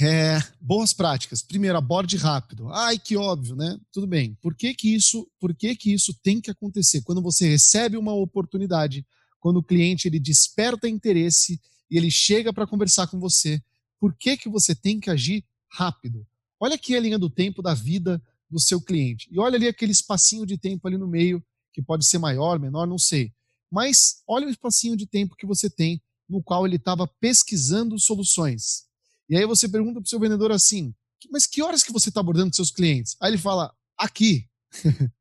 É, boas práticas. Primeiro, aborde rápido. Ai, que óbvio, né? Tudo bem. Por que que isso, por que que isso tem que acontecer? Quando você recebe uma oportunidade, quando o cliente ele desperta interesse e ele chega para conversar com você, por que que você tem que agir rápido? Olha aqui a linha do tempo da vida do seu cliente. E olha ali aquele espacinho de tempo ali no meio, que pode ser maior, menor, não sei. Mas olha o espacinho de tempo que você tem no qual ele estava pesquisando soluções e aí você pergunta para o seu vendedor assim, mas que horas que você está abordando seus clientes? Aí ele fala, aqui.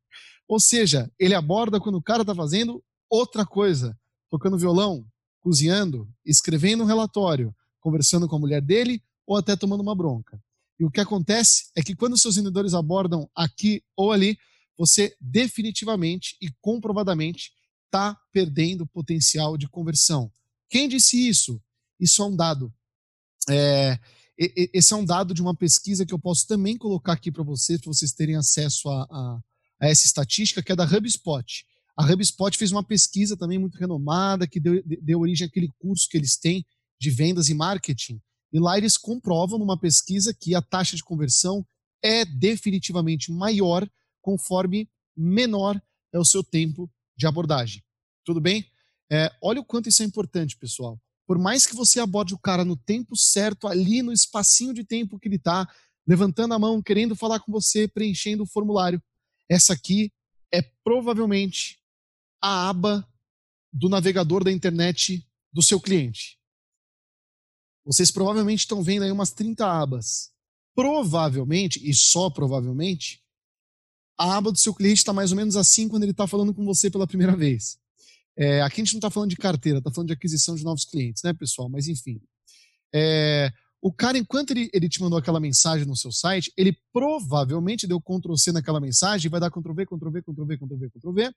Ou seja, ele aborda quando o cara está fazendo outra coisa, tocando violão, cozinhando, escrevendo um relatório, conversando com a mulher dele ou até tomando uma bronca. E o que acontece é que quando seus vendedores abordam aqui ou ali, você definitivamente e comprovadamente está perdendo potencial de conversão. Quem disse isso? Isso é um dado. É, esse é um dado de uma pesquisa que eu posso também colocar aqui para vocês, para vocês terem acesso a, a, a, essa estatística, que é da HubSpot. A HubSpot fez uma pesquisa também muito renomada, que deu, deu origem àquele curso que eles têm de vendas e marketing. E lá eles comprovam numa pesquisa que a taxa de conversão é definitivamente maior conforme menor é o seu tempo de abordagem. Tudo bem? É, olha o quanto isso é importante, pessoal. Por mais que você aborde o cara no tempo certo, ali no espacinho de tempo que ele está, levantando a mão, querendo falar com você, preenchendo o formulário, essa aqui é provavelmente a aba do navegador da internet do seu cliente. Vocês provavelmente estão vendo aí umas 30 abas. Provavelmente, e só provavelmente, a aba do seu cliente está mais ou menos assim quando ele está falando com você pela primeira vez. É, aqui a gente não está falando de carteira, está falando de aquisição de novos clientes, né, pessoal? Mas enfim. É, o cara, enquanto ele, ele te mandou aquela mensagem no seu site, ele provavelmente deu Ctrl C naquela mensagem, vai dar Ctrl V, Ctrl V, Ctrl V, Ctrl V, Ctrl V,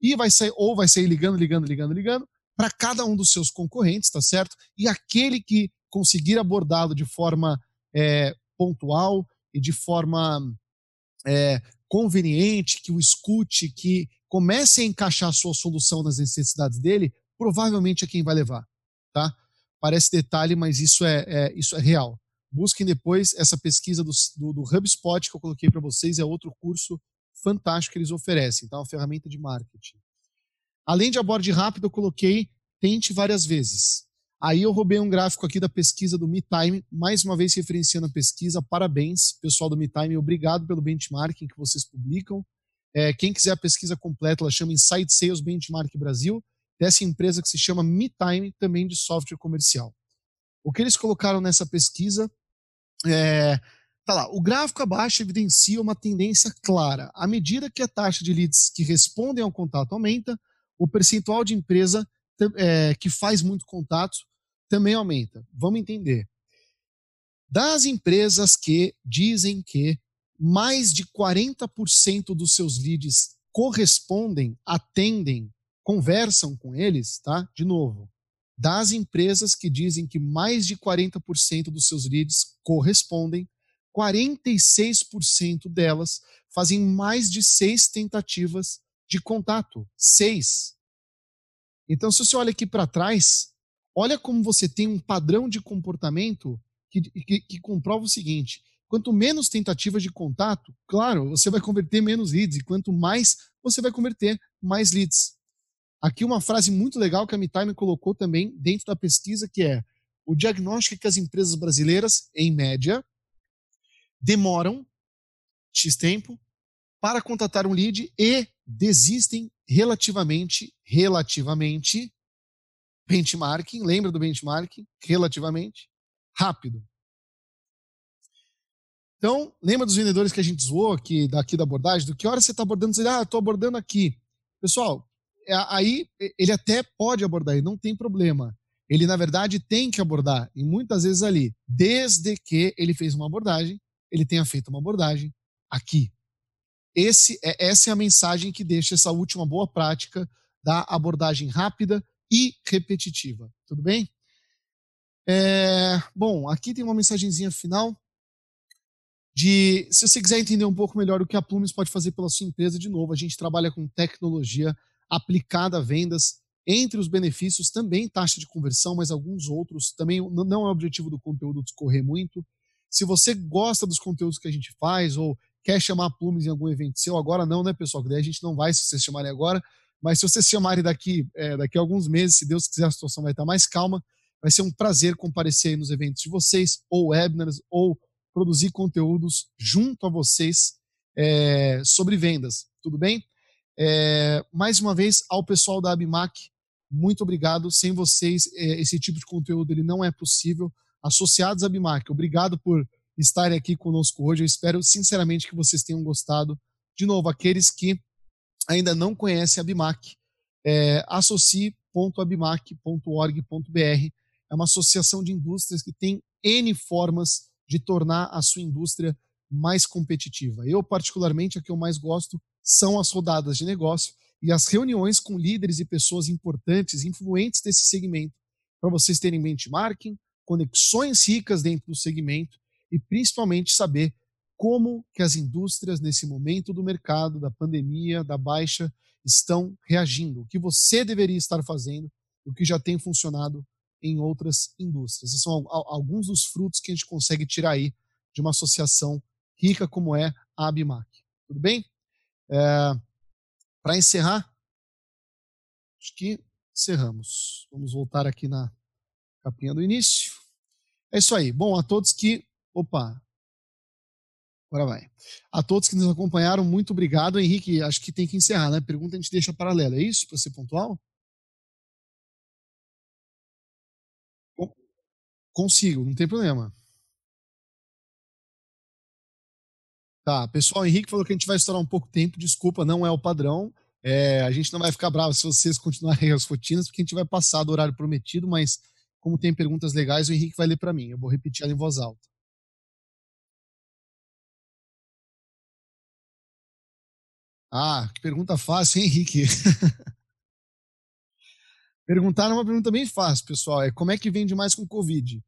e vai sair, ou vai sair ligando, ligando, ligando, ligando, para cada um dos seus concorrentes, tá certo? E aquele que conseguir abordá-lo de forma é, pontual e de forma é, conveniente, que o escute, que comece a encaixar a sua solução nas necessidades dele, provavelmente é quem vai levar, tá? Parece detalhe, mas isso é, é isso é real. Busquem depois essa pesquisa do, do, do HubSpot que eu coloquei para vocês, é outro curso fantástico que eles oferecem, tá? Uma ferramenta de marketing. Além de aborde rápido, eu coloquei tente várias vezes. Aí eu roubei um gráfico aqui da pesquisa do MeTime, mais uma vez referenciando a pesquisa. Parabéns, pessoal do MeTime, obrigado pelo benchmarking que vocês publicam. É, quem quiser a pesquisa completa, ela chama Inside Sales Benchmark Brasil, dessa empresa que se chama MeTime, também de software comercial. O que eles colocaram nessa pesquisa é, tá lá, o gráfico abaixo evidencia uma tendência clara. À medida que a taxa de leads que respondem ao contato aumenta, o percentual de empresa é, que faz muito contato também aumenta. Vamos entender. Das empresas que dizem que mais de 40% dos seus leads correspondem, atendem, conversam com eles, tá? De novo, das empresas que dizem que mais de 40% dos seus leads correspondem, 46% delas fazem mais de seis tentativas de contato. Seis. Então, se você olha aqui para trás, olha como você tem um padrão de comportamento que, que, que, comprova o seguinte: quanto menos tentativas de contato, claro, você vai converter menos leads, e quanto mais você vai converter mais leads. Aqui uma frase muito legal que a MeTime colocou também dentro da pesquisa, que é o diagnóstico que as empresas brasileiras, em média, demoram X tempo para contratar um lead e desistem relativamente, relativamente, benchmarking, lembra do benchmarking? Relativamente rápido. Então, lembra dos vendedores que a gente zoou aqui, daqui da abordagem? Do que hora você está abordando? Você diz, ah, estou abordando aqui. Pessoal, é, aí ele até pode abordar, não tem problema. Ele, na verdade, tem que abordar, e muitas vezes ali, desde que ele fez uma abordagem, ele tenha feito uma abordagem aqui. Esse, é, essa é a mensagem que deixa essa última boa prática da abordagem rápida e repetitiva. Tudo bem? É, bom, aqui tem uma mensagenzinha final de se você quiser entender um pouco melhor o que a Plumes pode fazer pela sua empresa, de novo, a gente trabalha com tecnologia aplicada a vendas. Entre os benefícios, também taxa de conversão, mas alguns outros. Também não é objetivo do conteúdo discorrer muito. Se você gosta dos conteúdos que a gente faz ou quer chamar Plumes em algum evento seu, agora não, né, pessoal? Que daí a gente não vai se vocês chamarem agora, mas se vocês chamarem daqui, é, daqui a alguns meses, se Deus quiser, a situação vai estar mais calma. Vai ser um prazer comparecer nos eventos de vocês, ou webinars, ou produzir conteúdos junto a vocês é, sobre vendas. Tudo bem? É, mais uma vez, ao pessoal da Abimac, muito obrigado. Sem vocês, é, esse tipo de conteúdo ele não é possível. Associados à Abimac, obrigado por estarem aqui conosco hoje. Eu espero sinceramente que vocês tenham gostado. De novo, aqueles que ainda não conhecem a Bimac, é, associe.abimac.org.br. É uma associação de indústrias que tem N formas de tornar a sua indústria mais competitiva. Eu, particularmente, a que eu mais gosto são as rodadas de negócio e as reuniões com líderes e pessoas importantes, influentes desse segmento, para vocês terem benchmarking, conexões ricas dentro do segmento e principalmente saber como que as indústrias nesse momento do mercado, da pandemia, da baixa, estão reagindo, o que você deveria estar fazendo, o que já tem funcionado em outras indústrias. Esses são alguns dos frutos que a gente consegue tirar aí de uma associação rica como é a Abimac. Tudo bem? É, Para encerrar, acho que encerramos. Vamos voltar aqui na capinha do início. É isso aí. Bom, a todos que Opa. Agora vai. A todos que nos acompanharam, muito obrigado. Henrique, acho que tem que encerrar, né? Pergunta a gente deixa paralela. É isso? Para ser pontual? Consigo, não tem problema. Tá, pessoal, Henrique falou que a gente vai estourar um pouco tempo. Desculpa, não é o padrão. É, a gente não vai ficar bravo se vocês continuarem as rotinas, porque a gente vai passar do horário prometido, mas como tem perguntas legais, o Henrique vai ler para mim. Eu vou repetir ela em voz alta. Ah, que pergunta fácil, hein, Henrique? Perguntaram uma pergunta bem fácil, pessoal. É como é que vende mais com Covid?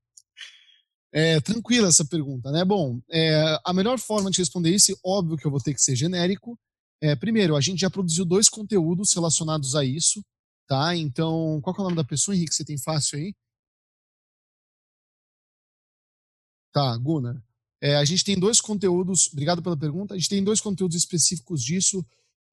É, tranquila essa pergunta, né? Bom, é, a melhor forma de responder isso, óbvio que eu vou ter que ser genérico. É, primeiro, a gente já produziu dois conteúdos relacionados a isso, tá? Então, qual é o nome da pessoa, Henrique? Você tem fácil aí? Tá, Gunnar. É, a gente tem dois conteúdos, obrigado pela pergunta, a gente tem dois conteúdos específicos disso.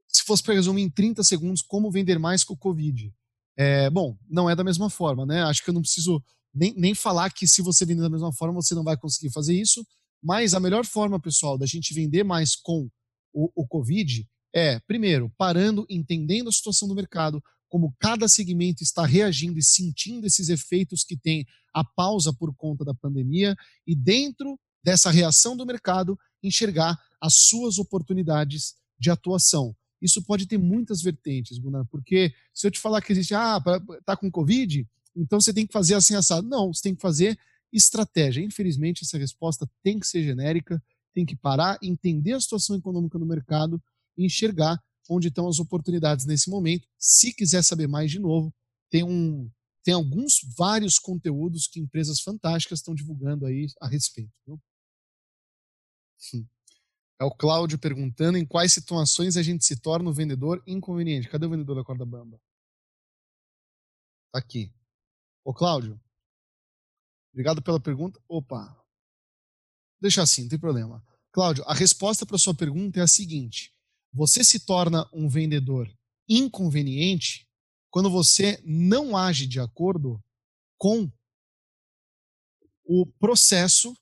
Se fosse para resumir em 30 segundos, como vender mais com o Covid. É, bom, não é da mesma forma, né? Acho que eu não preciso nem, nem falar que se você vender da mesma forma, você não vai conseguir fazer isso. Mas a melhor forma, pessoal, da gente vender mais com o, o Covid é, primeiro, parando, entendendo a situação do mercado, como cada segmento está reagindo e sentindo esses efeitos que tem a pausa por conta da pandemia, e dentro dessa reação do mercado, enxergar as suas oportunidades de atuação. Isso pode ter muitas vertentes, Gunnar, porque se eu te falar que existe, ah, tá com Covid, então você tem que fazer assim assado. Não, você tem que fazer estratégia. Infelizmente, essa resposta tem que ser genérica, tem que parar, entender a situação econômica no mercado e enxergar onde estão as oportunidades nesse momento. Se quiser saber mais de novo, tem um tem alguns vários conteúdos que empresas fantásticas estão divulgando aí a respeito. Viu? É o Cláudio perguntando em quais situações a gente se torna o vendedor inconveniente. Cadê o vendedor da corda bamba? Tá aqui. Ô, Cláudio, obrigado pela pergunta. Opa, deixa assim, não tem problema. Cláudio, a resposta para sua pergunta é a seguinte: você se torna um vendedor inconveniente quando você não age de acordo com o processo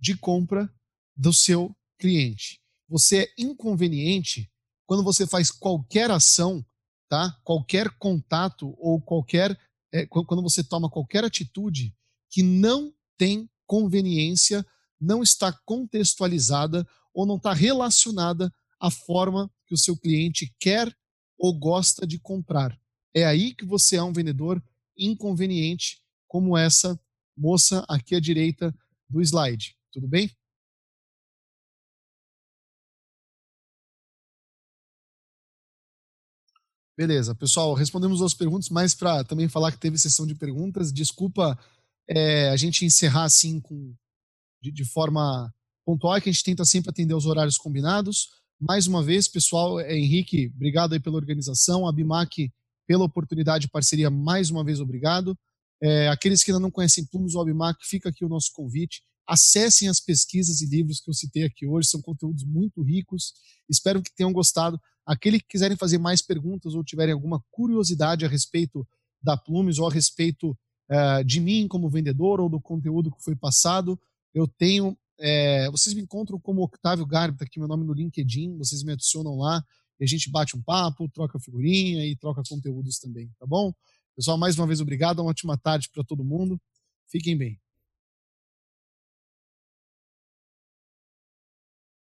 de compra do seu cliente. Você é inconveniente quando você faz qualquer ação, tá? Qualquer contato ou qualquer é, quando você toma qualquer atitude que não tem conveniência, não está contextualizada ou não está relacionada à forma que o seu cliente quer ou gosta de comprar. É aí que você é um vendedor inconveniente, como essa moça aqui à direita do slide. Tudo bem? Beleza, pessoal, respondemos as perguntas, mas para também falar que teve sessão de perguntas, desculpa é, a gente encerrar assim com, de, de, forma pontual, é que a gente tenta sempre atender os horários combinados. Mais uma vez, pessoal, é, Henrique, obrigado aí pela organização, a Bimac pela oportunidade de parceria, mais uma vez obrigado. É, aqueles que ainda não conhecem Plumos ou Bimac, fica aqui o nosso convite. Acessem as pesquisas e livros que eu citei aqui hoje, são conteúdos muito ricos. Espero que tenham gostado. Aqueles que quiserem fazer mais perguntas ou tiverem alguma curiosidade a respeito da Plumes ou a respeito uh, de mim como vendedor ou do conteúdo que foi passado, eu tenho. É, vocês me encontram como Octávio Garbi, tá aqui meu nome no LinkedIn, vocês me adicionam lá e a gente bate um papo, troca figurinha e troca conteúdos também, tá bom? Pessoal, mais uma vez obrigado, uma ótima tarde para todo mundo. Fiquem bem.